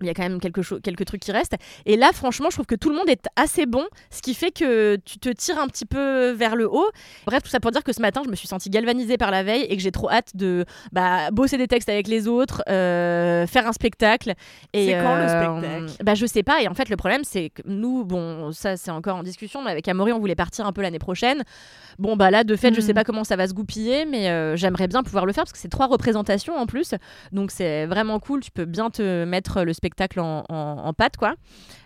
Il y a quand même quelque chose, quelques trucs qui restent. Et là, franchement, je trouve que tout le monde est assez bon, ce qui fait que tu te tires un petit peu vers le haut. Bref, tout ça pour dire que ce matin, je me suis sentie galvanisée par la veille et que j'ai trop hâte de bah, bosser des textes avec les autres, euh, faire un spectacle. Et, C'est quand, le euh, spectacle? Bah, je sais pas. Et en fait, le problème, c'est que nous, bon, ça, c'est encore en discussion, mais avec Amaury, on voulait partir un peu l'année prochaine. Bon, bah là, de fait, je sais Mhm. pas comment ça va se goupiller, mais euh, j'aimerais bien pouvoir le faire parce que c'est trois représentations en plus. Donc c'est vraiment cool, tu peux bien te mettre le spectacle en, en, en pâte, quoi.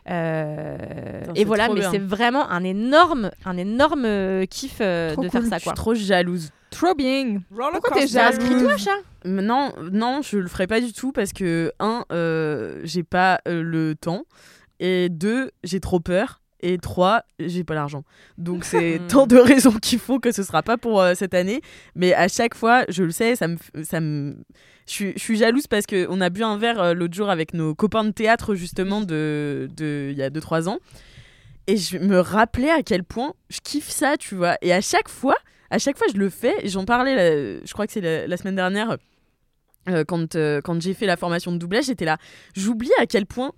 Euh, et voilà, mais c'est vraiment un énorme, un énorme euh, kiff euh, Trop de cool. faire ça, Je quoi. suis trop jalouse. Trop bien. Pourquoi t'es jalouse? Chat Non, non, je le ferai pas du tout parce que un, euh, j'ai pas euh, le temps et deux, j'ai trop peur et trois, j'ai pas l'argent. Donc c'est [laughs] tant de raisons qui font que ce sera pas pour euh, cette année. Mais à chaque fois, je le sais, ça me, ça me, je suis, jalouse parce que on a bu un verre euh, l'autre jour avec nos copains de théâtre justement de, de, il y a 2-3 ans. Et je me rappelais à quel point je kiffe ça, tu vois. Et à chaque fois, à chaque fois, je le fais. J'en parlais, je crois que c'est la, la semaine dernière, euh, quand, euh, quand j'ai fait la formation de doublage, j'étais là. J'oublie à quel point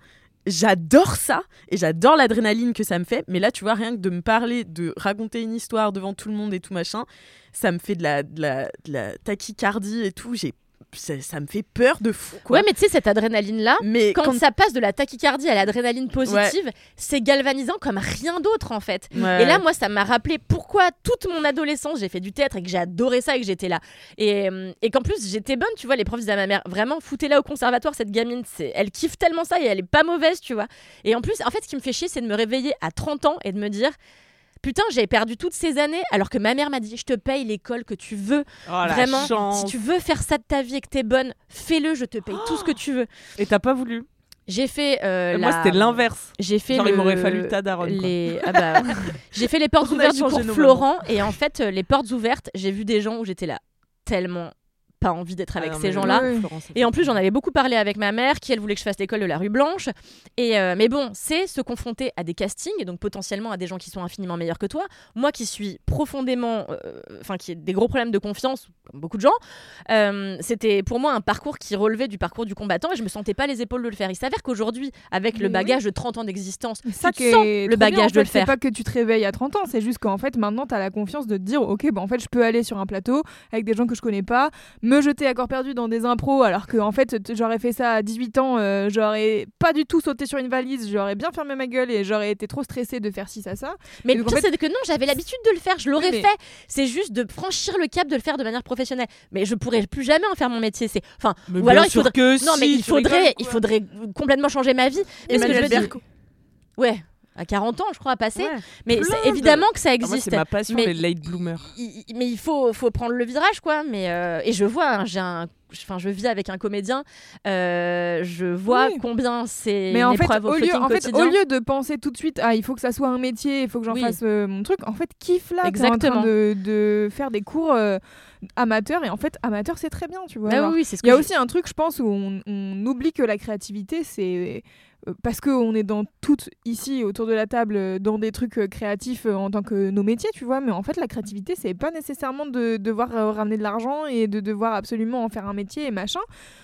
j'adore ça et j'adore l'adrénaline que ça me fait. Mais là, tu vois, rien que de me parler, de raconter une histoire devant tout le monde et tout machin, ça me fait de la, de de la tachycardie et tout. J'ai ça, ça me fait peur de fou. Quoi. Ouais, mais tu sais, cette adrénaline-là, mais quand, quand ça passe de la tachycardie à l'adrénaline positive, c'est galvanisant comme rien d'autre en fait. Ouais. Et là, moi, ça m'a rappelé pourquoi toute mon adolescence j'ai fait du théâtre et que j'ai adoré ça et que j'étais là. Et, euh, et qu'en plus, j'étais bonne, tu vois. Les profs disaient à ma mère, vraiment, foutez-la au conservatoire, cette gamine. Elle kiffe tellement ça et elle est pas mauvaise, tu vois. Et en plus, en fait, ce qui me fait chier, c'est de me réveiller à 30 ans et de me dire. Putain, j'ai perdu toutes ces années alors que ma mère m'a dit je te paye l'école que tu veux. Oh, Vraiment, si tu veux faire ça de ta vie et que t'es bonne, fais-le, je te paye tout ce que tu veux. Et t'as pas voulu J'ai fait. euh, Moi, la- c'était l'inverse. J'ai fait. Genre, le... il m'aurait fallu ta daronne. quoi. Les... ah bah, [laughs] j'ai fait les portes ouvertes du changé cours nos Florent et en fait euh, les portes ouvertes j'ai vu des gens où j'étais là tellement pas envie d'être avec Ah non, ces gens-là. oui. Et en plus j'en avais beaucoup parlé avec ma mère qui elle voulait que je fasse l'école de la rue Blanche. Et euh, mais bon c'est se confronter à des castings et donc potentiellement à des gens qui sont infiniment meilleurs que toi. Moi qui suis profondément euh, enfin qui ai des gros problèmes de confiance comme beaucoup de gens euh, c'était pour moi un parcours qui relevait du parcours du combattant et je me sentais pas les épaules de le faire. Il s'avère qu'aujourd'hui avec le bagage de 30 ans d'existence C'est ça tu sens le bien, bagage de le fait. C'est faire. pas que tu te réveilles à 30 ans, c'est juste qu'en fait maintenant tu as la confiance de te dire ok bah en fait je peux aller sur un plateau avec des gens que je connais pas, me jeter à corps perdu dans des impros alors que en fait j'aurais fait ça à 18 ans, euh, j'aurais pas du tout sauté sur une valise, j'aurais bien fermé ma gueule et j'aurais été trop stressée de faire ci ça ça. Mais le donc, en pire, c'est que non, j'avais l'habitude de le faire, je l'aurais Oui, mais- fait. C'est juste de franchir le cap de le faire de manière professionnelle. Mais je pourrais plus jamais en faire mon métier. C'est enfin, Mais ou bien alors il faudrait- que non, mais il faudrait, rigoles, il faudrait complètement changer ma vie. Mais ce que je veux dire, ouais, à 40 ans, je crois, à passer. Ouais. Mais de- évidemment que ça Ah, existe. c'est ma passion, Mais- les late bloomers. Il- il- mais il faut, faut prendre le virage, quoi. Mais euh, et je vois, hein, j'ai un, enfin, je vis avec un comédien. euh, je vois Oui. combien c'est Mais une en fait, au, au lieu, footing en fait, au quotidien. lieu de penser tout de suite ah il faut que ça soit un métier, il faut que j'en Oui. fasse euh, mon truc, en fait kiffe là, t'es en Exactement. train de, de faire des cours euh, amateurs et en fait amateur c'est très bien tu vois. Ah oui, ce Il y a aussi un truc, je pense, où on, on oublie que la créativité, c'est euh, parce qu'on est dans toutes ici autour de la table euh, dans des trucs euh, créatifs en tant que nos métiers, tu vois. Mais en fait, la créativité, c'est pas nécessairement de devoir ramener de l'argent et de devoir absolument en faire un métier et machin.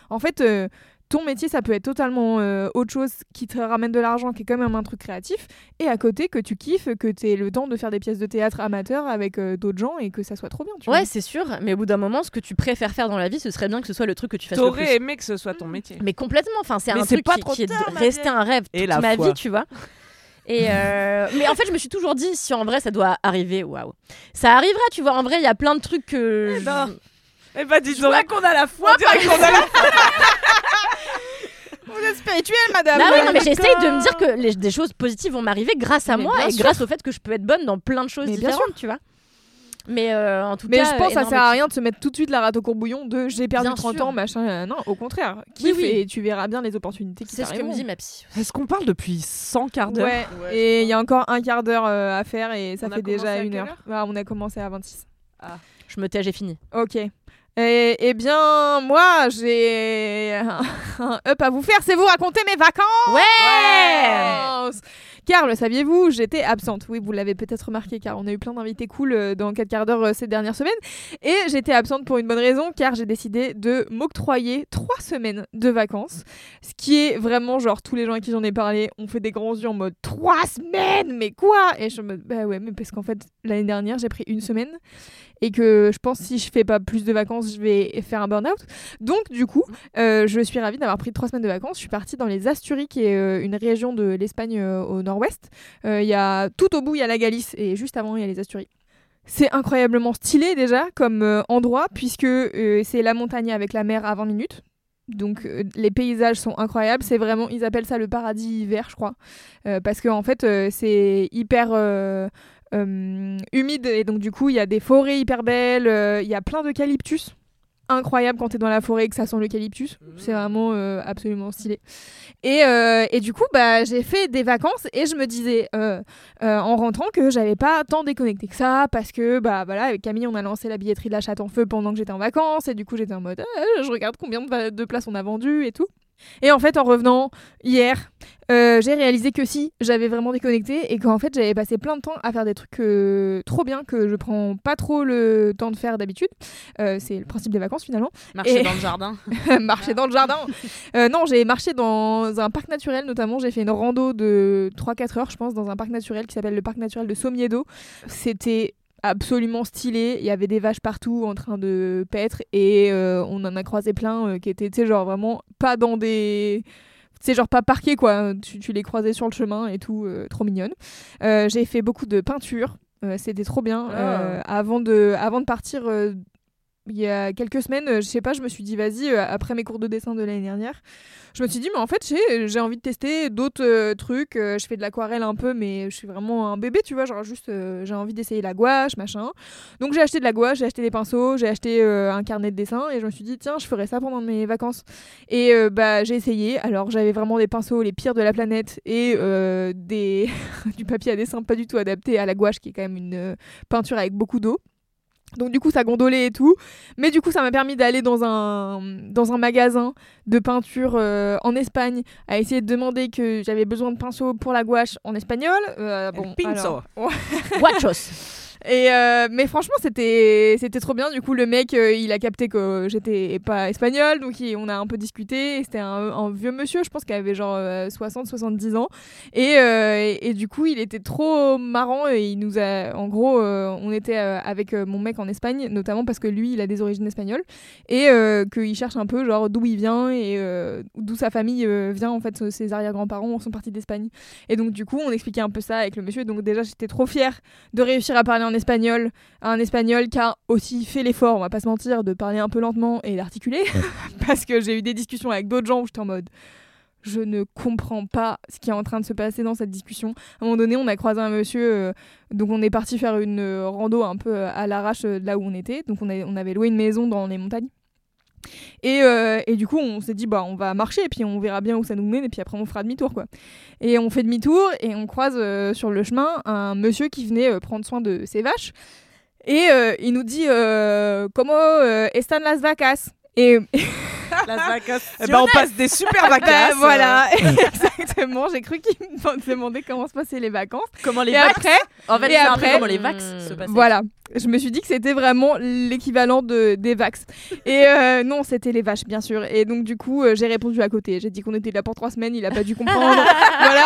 En fait. euh, ton métier, ça peut être totalement euh, autre chose qui te ramène de l'argent, qui est quand même un truc créatif, et à côté que tu kiffes, que tu aies le temps de faire des pièces de théâtre amateurs avec euh, d'autres gens et que ça soit trop bien. Tu Ouais, c'est sûr. Mais au bout d'un moment, ce que tu préfères faire dans la vie, ce serait bien que ce soit le truc que tu fasses. T'aurais aimé que ce soit ton métier. Mais complètement, enfin c'est un c'est truc pas qui, trop qui est tard, de- ma resté un rêve Et toute la ma foi. vie, tu vois. Et euh, [laughs] mais en fait, je me suis toujours dit, si en vrai ça doit arriver, waouh, ça arrivera, tu vois. En vrai, il y a plein de trucs que. Eh je- ben, Eh bah dis Je donc. qu'on a la foi. On dirait qu'on a la Vous [laughs] êtes spirituel, madame Bah oui, non, mais j'essaye de me dire que les- des choses positives vont m'arriver grâce à Mais moi bien et sûr. grâce au fait que je peux être bonne dans plein de choses Mais bien différentes, tu vois. Mais euh, en tout Mais cas, je pense que ça énorme sert à rien de se mettre tout de suite la rate au courbouillon de j'ai perdu Bien 30 sûr. ans, machin. euh, non, au contraire. Kiffe oui. et tu verras bien les opportunités qui C'est ce que me t'arriveront. dit ma psy. Est-ce qu'on parle depuis 100 quarts d'heure Ouais, Ouais, et il y a encore un quart d'heure euh, à faire et ça On a fait commencé déjà à une quelle heure. Ah, on a commencé à 26. Je me tais, j'ai fini. Ok. Et, eh bien, moi, j'ai un, [laughs] un up à vous faire, c'est vous raconter mes vacances Ouais. Car, le saviez-vous, j'étais absente. Oui, vous l'avez peut-être remarqué, car on a eu plein d'invités cool euh, dans 4 quarts d'heure euh, ces dernières semaines. Et j'étais absente pour une bonne raison, car j'ai décidé de m'octroyer 3 semaines de vacances. Ce qui est vraiment, genre, tous les gens à qui j'en ai parlé ont fait des grands yeux en mode 3 semaines Mais quoi? Et je en mode, bah ouais, mais parce qu'en fait, l'année dernière, j'ai pris une semaine. Et que je pense si je fais pas plus de vacances, je vais faire un burn-out. Donc, du coup, euh, je suis ravie d'avoir pris trois semaines de vacances. Je suis partie dans les Asturies, qui est euh, une région de l'Espagne euh, au nord-ouest. Il y a tout au bout, il y a la Galice et juste avant, il y a les Asturies. C'est incroyablement stylé déjà comme endroit puisque c'est la montagne avec la mer à 20 minutes. Donc les paysages sont incroyables. C'est vraiment, ils appellent ça le paradis vert, je crois, parce qu'en en fait c'est hyper humide et donc du coup il y a des forêts hyper belles. euh, Il y a plein d'eucalyptus. Incroyable quand t'es dans la forêt et que ça sent l'eucalyptus. C'est vraiment euh, absolument stylé. Et, euh, et du coup, bah, j'ai fait des vacances et je me disais euh, euh, en rentrant que j'avais pas tant déconnecté que ça parce que bah voilà avec Camille on a lancé la billetterie de la chatte en feu pendant que j'étais en vacances et du coup j'étais en mode euh, je regarde combien de, places on a vendu et tout. Et en fait en revenant hier euh, j'ai réalisé que si j'avais vraiment déconnecté et qu'en fait j'avais passé plein de temps à faire des trucs euh, trop bien que je prends pas trop le temps de faire d'habitude. Euh, c'est le principe des vacances finalement. Marcher Et- dans le jardin. [laughs] marcher dans le jardin. Non, j'ai marché dans un parc naturel notamment. J'ai fait une rando de 3-4 heures, je pense, dans un parc naturel qui s'appelle le parc naturel de Sommiers-d'Eau. C'était absolument stylé. Il y avait des vaches partout en train de paître et euh, on en a croisé plein euh, qui étaient, tu sais, genre vraiment pas dans des. C'est genre pas parqués quoi, tu, tu les croisais sur le chemin et tout, euh, trop mignonne. J'ai fait beaucoup de peinture, c'était trop bien. Euh, avant, de, avant de partir, il y a quelques semaines, euh, je sais pas, je me suis dit, vas-y, euh, après mes cours de dessin de l'année dernière, je me suis dit, mais en fait, j'ai, envie de tester d'autres euh, trucs. Je fais de l'aquarelle un peu, mais je suis vraiment un bébé, tu vois, genre juste, j'ai envie d'essayer la gouache, machin. Donc j'ai acheté de la gouache, j'ai acheté des pinceaux, j'ai acheté un carnet de dessin, et je me suis dit, tiens, je ferai ça pendant mes vacances. Et bah, j'ai essayé. Alors j'avais vraiment des pinceaux les pires de la planète et [laughs] du papier à dessin pas du tout adapté à la gouache, qui est quand même une peinture avec beaucoup d'eau. Donc du coup ça gondolait et tout, mais du coup ça m'a permis d'aller dans un dans un magasin de peinture euh, en Espagne à essayer de demander que j'avais besoin de pinceaux pour la gouache en espagnol. Euh, bon, pinceau. alors- Guachos. [laughs] euh, mais franchement c'était trop bien. Du coup le mec euh, il a capté que j'étais pas espagnole, donc on a un peu discuté. C'était un, vieux monsieur, je pense qu'il avait genre 60-70 ans, et, euh, et, et du coup il était trop marrant et il nous a en gros on était avec mon mec en Espagne notamment parce que lui il a des origines espagnoles et qu'il cherche un peu genre d'où il vient et d'où sa famille vient en fait ses arrière-grands-parents sont partis d'Espagne et donc du coup on expliquait un peu ça avec le monsieur donc déjà j'étais trop fière de réussir à parler en espagnol, un espagnol qui a aussi fait l'effort, on va pas se mentir, de parler un peu lentement et d'articuler, [laughs] parce que j'ai eu des discussions avec d'autres gens où j'étais en mode je ne comprends pas ce qui est en train de se passer dans cette discussion. À un moment donné, on a croisé un monsieur, euh, donc on est parti faire une euh, rando un peu à l'arrache euh, de là où on était, donc on, a- on avait loué une maison dans les montagnes. Et, euh, et du coup, on s'est dit, bah, on va marcher et puis on verra bien où ça nous mène et puis après on fera demi-tour, quoi. Et on fait demi-tour et on croise euh, sur le chemin un monsieur qui venait euh, prendre soin de ses vaches. Et il nous dit, comment están las vacas Et [laughs] ben, on passe des super [laughs] vacances. Bah, voilà, [laughs] exactement. J'ai cru qu'il me demandait comment se passaient les vacances. Comment les et vax après, En fait, et après- comment les vax Hmm. se passaient. voilà, je me suis dit que c'était vraiment l'équivalent de, des vax. Et euh, non, c'était les vaches, bien sûr. Et donc, du coup, euh, j'ai répondu à côté. J'ai dit qu'on était là pour trois semaines. Il a pas dû comprendre. voilà.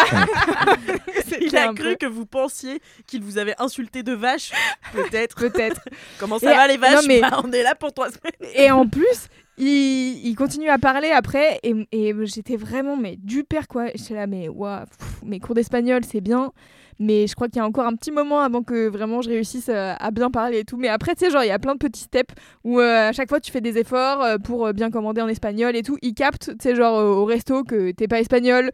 Il a cru peu- que vous pensiez qu'il vous avait insulté de vache. Peut-être. Peut-être. Comment ça Et- va les vaches non, mais- Bah, On est là pour trois semaines. Et en plus, il, continue à parler après et, j'étais vraiment mais du père quoi. J'étais là mais waouh, mes cours d'espagnol c'est bien, mais je crois qu'il y a encore un petit moment avant que vraiment je réussisse euh, à bien parler et tout. Mais après tu sais genre il y a plein de petits steps où euh, à chaque fois tu fais des efforts euh, pour bien commander en espagnol et tout. Il capte tu sais genre au resto que t'es pas espagnol.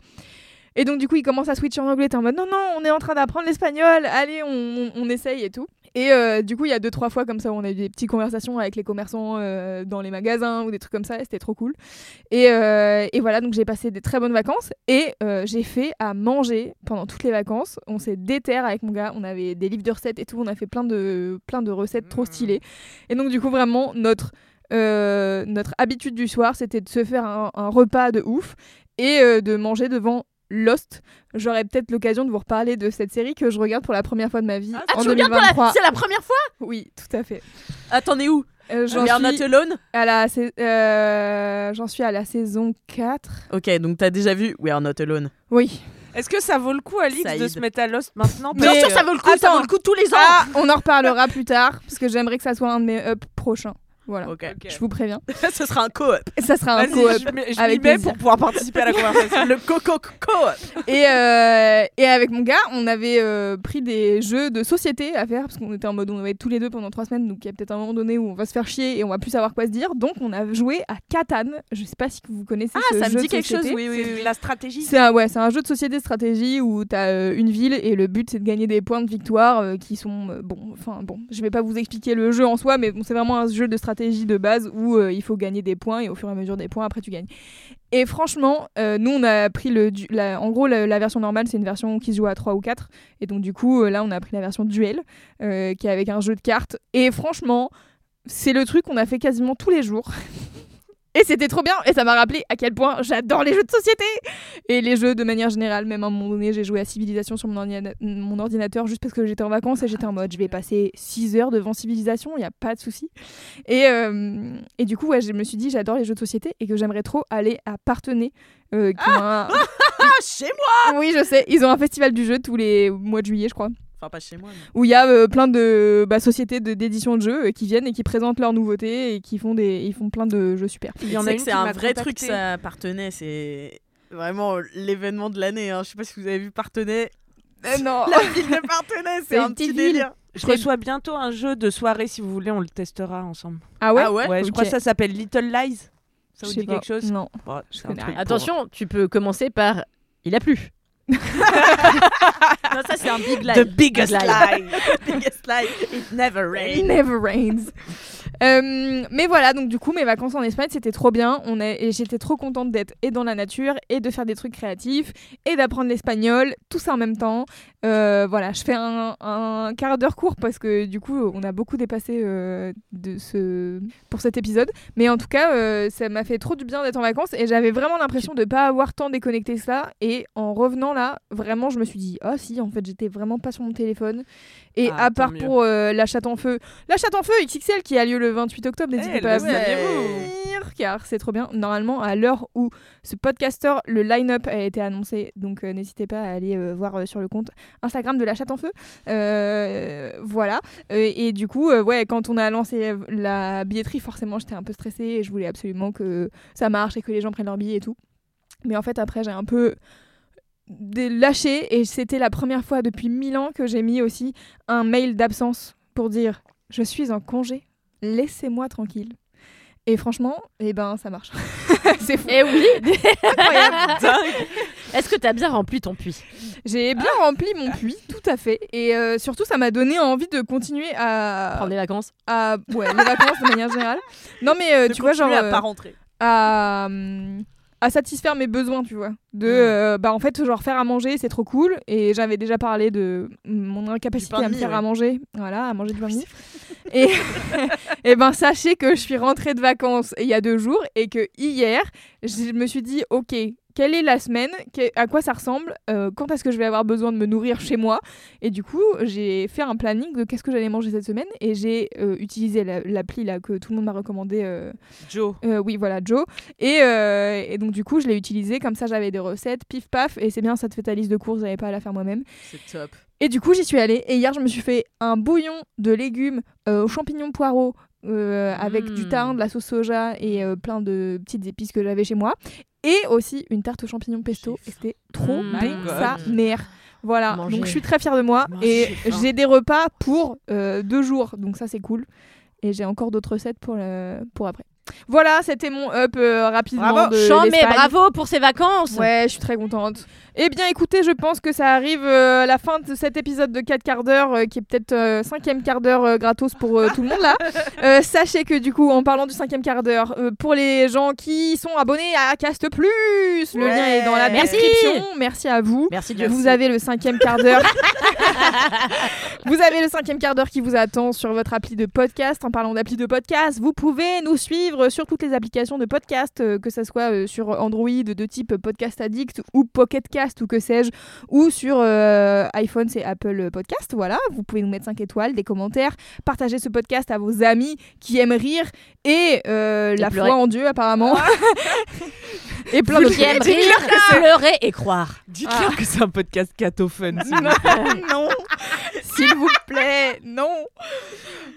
Et donc, du coup, il commence à switcher en anglais. T'es en mode non, non, on est en train d'apprendre l'espagnol. Allez, on, on, on essaye et tout. Et euh, du coup, il y a deux, trois fois comme ça où on a eu des petites conversations avec les commerçants euh, dans les magasins ou des trucs comme ça. et C'était trop cool. Et, euh, et voilà, donc j'ai passé des très bonnes vacances. Et j'ai fait à manger pendant toutes les vacances. On s'est déterre avec mon gars. On avait des livres de recettes et tout. On a fait plein de, plein de recettes trop stylées. Et donc, du coup, vraiment, notre. notre habitude du soir, c'était de se faire un, un repas de ouf et de manger devant Lost. J'aurai peut-être l'occasion de vous reparler de cette série que je regarde pour la première fois de ma vie Ah, en tu regardes pour la... 2023. C'est la première fois? Oui, tout à fait. Attendez où? Euh, J'en We are not suis, alone? à la euh, j'en suis à la saison 4. Ok, donc t'as déjà vu We are not alone. Oui. Est-ce que ça vaut le coup, Alix, de se mettre à Lost maintenant? Mais- Bien sûr, que- ça vaut le coup, ça vaut le coup tous les ans. Ah, on en reparlera plus tard parce que j'aimerais que ça soit un de mes up prochains. Voilà. Je vous préviens. [laughs] Ce sera un co-op. Ça sera un co-op. je m'y- je avec mets pour pouvoir participer à la conversation. [laughs] Le coco-co-op. Et, euh, et avec mon gars, on avait euh, pris des jeux de société à faire parce qu'on était en mode on va être tous les deux pendant trois semaines. Donc il y a peut-être un moment donné où on va se faire chier et on va plus savoir quoi se dire. Donc on a joué à Catan. Je sais pas si vous connaissez Ah, ce ça jeu me dit quelque chose, oui, oui, la stratégie. C'est un, ouais, c'est un jeu de société stratégie où tu as une ville et le but c'est de gagner des points de victoire euh, qui sont euh, bon enfin bon, je vais pas vous expliquer le jeu en soi mais bon, c'est vraiment un jeu de stratégie de base où euh, il faut gagner des points et au fur et à mesure des points après tu gagnes. Et franchement, euh, nous on a pris le du- en gros la, la version normale, c'est une version qui se joue à 3 ou 4 et donc du coup euh, là on a pris la version duel qui est avec un jeu de cartes et franchement, c'est le truc qu'on a fait quasiment tous les jours. [laughs] Et c'était trop bien et ça m'a rappelé à quel point j'adore les jeux de société et les jeux de manière générale. Même à un moment donné, j'ai joué à Civilisation sur mon, ordina- mon ordinateur juste parce que j'étais en vacances et j'étais en mode je vais passer 6 heures devant Civilisation, il n'y a pas de souci. Et, euh, et du coup, ouais, je me suis dit j'adore les jeux de société et que j'aimerais trop aller à Partenay euh, qui un- [laughs] Ah, chez moi Oui, je sais. Ils ont un festival du jeu tous les mois de juillet, je crois. Enfin, pas chez moi. mais- Où il y a euh, plein de bah, sociétés de- d'édition de jeux euh, qui viennent et qui présentent leurs nouveautés et qui font, des, ils font plein de jeux super. Il y en a une c'est un vrai truc, ça appartenait. C'est vraiment l'événement de l'année. Hein. Je sais pas si vous avez vu Partenay. non. [laughs] La ville de Partenay, C'est un petit délire. Je reçois bientôt un jeu de soirée, si vous voulez, on le testera ensemble. Ah ouais, Ah ouais, Ouais, je crois que ça s'appelle Little Lies. Ça vous dit pas. quelque chose Non. Bon, pour- Attention, tu peux commencer par il a plu. [laughs] Non, ça, c'est un big lie. The biggest Big lie. [laughs] biggest lie. It never It rains. never rains. Euh, mais voilà, donc du coup, mes vacances en Espagne, c'était trop bien. On et j'étais trop contente d'être et dans la nature et de faire des trucs créatifs et d'apprendre l'espagnol, tout ça en même temps. Euh, voilà, je fais un, un quart d'heure court parce que du coup, on a beaucoup dépassé euh, de ce, pour cet épisode. Mais en tout cas, ça m'a fait trop du bien d'être en vacances et j'avais vraiment l'impression de pas avoir tant déconnecté ça. Et en revenant là, vraiment, je me suis dit, ah si, en fait, j'étais vraiment pas sur mon téléphone. Et Ah, à part mieux. pour la chatte en feu, la chatte en feu XXL qui a lieu le 28 octobre, n'hésitez Eh, pas à le venir car c'est trop bien. Normalement, à l'heure où ce podcaster, le line-up a été annoncé, donc euh, n'hésitez pas à aller euh, voir euh, sur le compte Instagram de la chatte en feu. Voilà. Et du coup, ouais, quand on a lancé la billetterie, forcément, j'étais un peu stressée et je voulais absolument que ça marche et que les gens prennent leur billet et tout. Mais en fait, après, j'ai un peu lâché et c'était la première fois depuis mille ans que j'ai mis aussi un mail d'absence pour dire je suis en congé, laissez-moi tranquille. Et franchement, eh ben ça marche. [laughs] c'est fou. Eh oui Incroyable. [laughs] Est-ce que t'as bien rempli ton puits? J'ai bien rempli mon puits, tout à fait. Et euh, surtout, ça m'a donné envie de continuer à, Prendre des vacances à ouais, les vacances de manière générale. Non mais euh, tu vois genre continuer à euh, pas rentrer. à, à satisfaire mes besoins, tu vois. De, Mm. euh, bah en fait, genre faire à manger, c'est trop cool. Et j'avais déjà parlé de mon incapacité à me faire ouais. à manger. Voilà, à manger du pain [laughs] et, [laughs] et ben sachez que je suis rentrée de vacances il y a deux jours et que hier, je me suis dit, ok, quelle est la semaine À quoi ça ressemble Euh, Quand est-ce que je vais avoir besoin de me nourrir chez moi Et du coup, j'ai fait un planning de qu'est-ce que j'allais manger cette semaine et j'ai euh, utilisé la- l'appli là que tout le monde m'a recommandé. euh, Joe. oui, voilà, Joe. Et, et donc, du coup, je l'ai utilisé. Comme ça, j'avais des recettes, pif paf. Et c'est bien, ça te fait ta liste de courses, j'avais pas à la faire moi-même. C'est top. Et du coup, j'y suis allée. Et hier, je me suis fait un bouillon de légumes aux champignons poireaux. euh, avec du Mm. thym, de la sauce soja et euh, plein de petites épices que j'avais chez moi. Et aussi une tarte aux champignons pesto. Et c'était trop Mm. bon, sa mère. Voilà, Manger. donc je suis très fière de moi. Manger, et j'ai des repas pour euh, deux jours. Donc ça, c'est cool. Et j'ai encore d'autres recettes pour, le... pour après. Voilà, c'était mon up euh, rapidement Bravo. de Chant, mais bravo pour ces vacances Ouais, je suis très contente. Eh bien, écoutez, je pense que ça arrive euh, à la fin de cet épisode de 4 quarts d'heure, euh, qui est peut-être cinquième quart d'heure gratos pour tout le monde là. [laughs] Sachez que du coup, en parlant du cinquième quart d'heure, pour les gens qui sont abonnés à Cast Plus, le Ouais. lien est dans la Merci. description. Merci à vous. Merci Dieu. Vous avez le cinquième quart d'heure. [laughs] vous avez le cinquième quart d'heure qui vous attend sur votre appli de podcast. En parlant d'appli de podcast, vous pouvez nous suivre sur toutes les applications de podcast, euh, que ce soit euh, sur Android de type Podcast Addict ou Pocket Cast ou que sais-je, ou sur euh, iPhone, c'est Apple Podcast. Voilà, vous pouvez nous mettre 5 étoiles, des commentaires, partager ce podcast à vos amis qui aiment rire et euh, la pleurer. foi en Dieu apparemment. [laughs] et plein Vous de qui aime rire, pleurer et croire. Dites-leur que c'est un podcast catophone. [laughs] non, s'il vous plaît, non.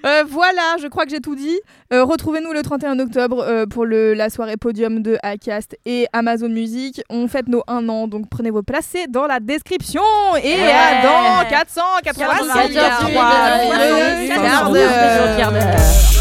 Euh, voilà, je crois que j'ai tout dit. Euh, retrouvez-nous le 31 octobre euh, pour le, la soirée podium de Acast et Amazon Music. On fête nos 1 an, donc prenez vos places dans la description. Et à dans 484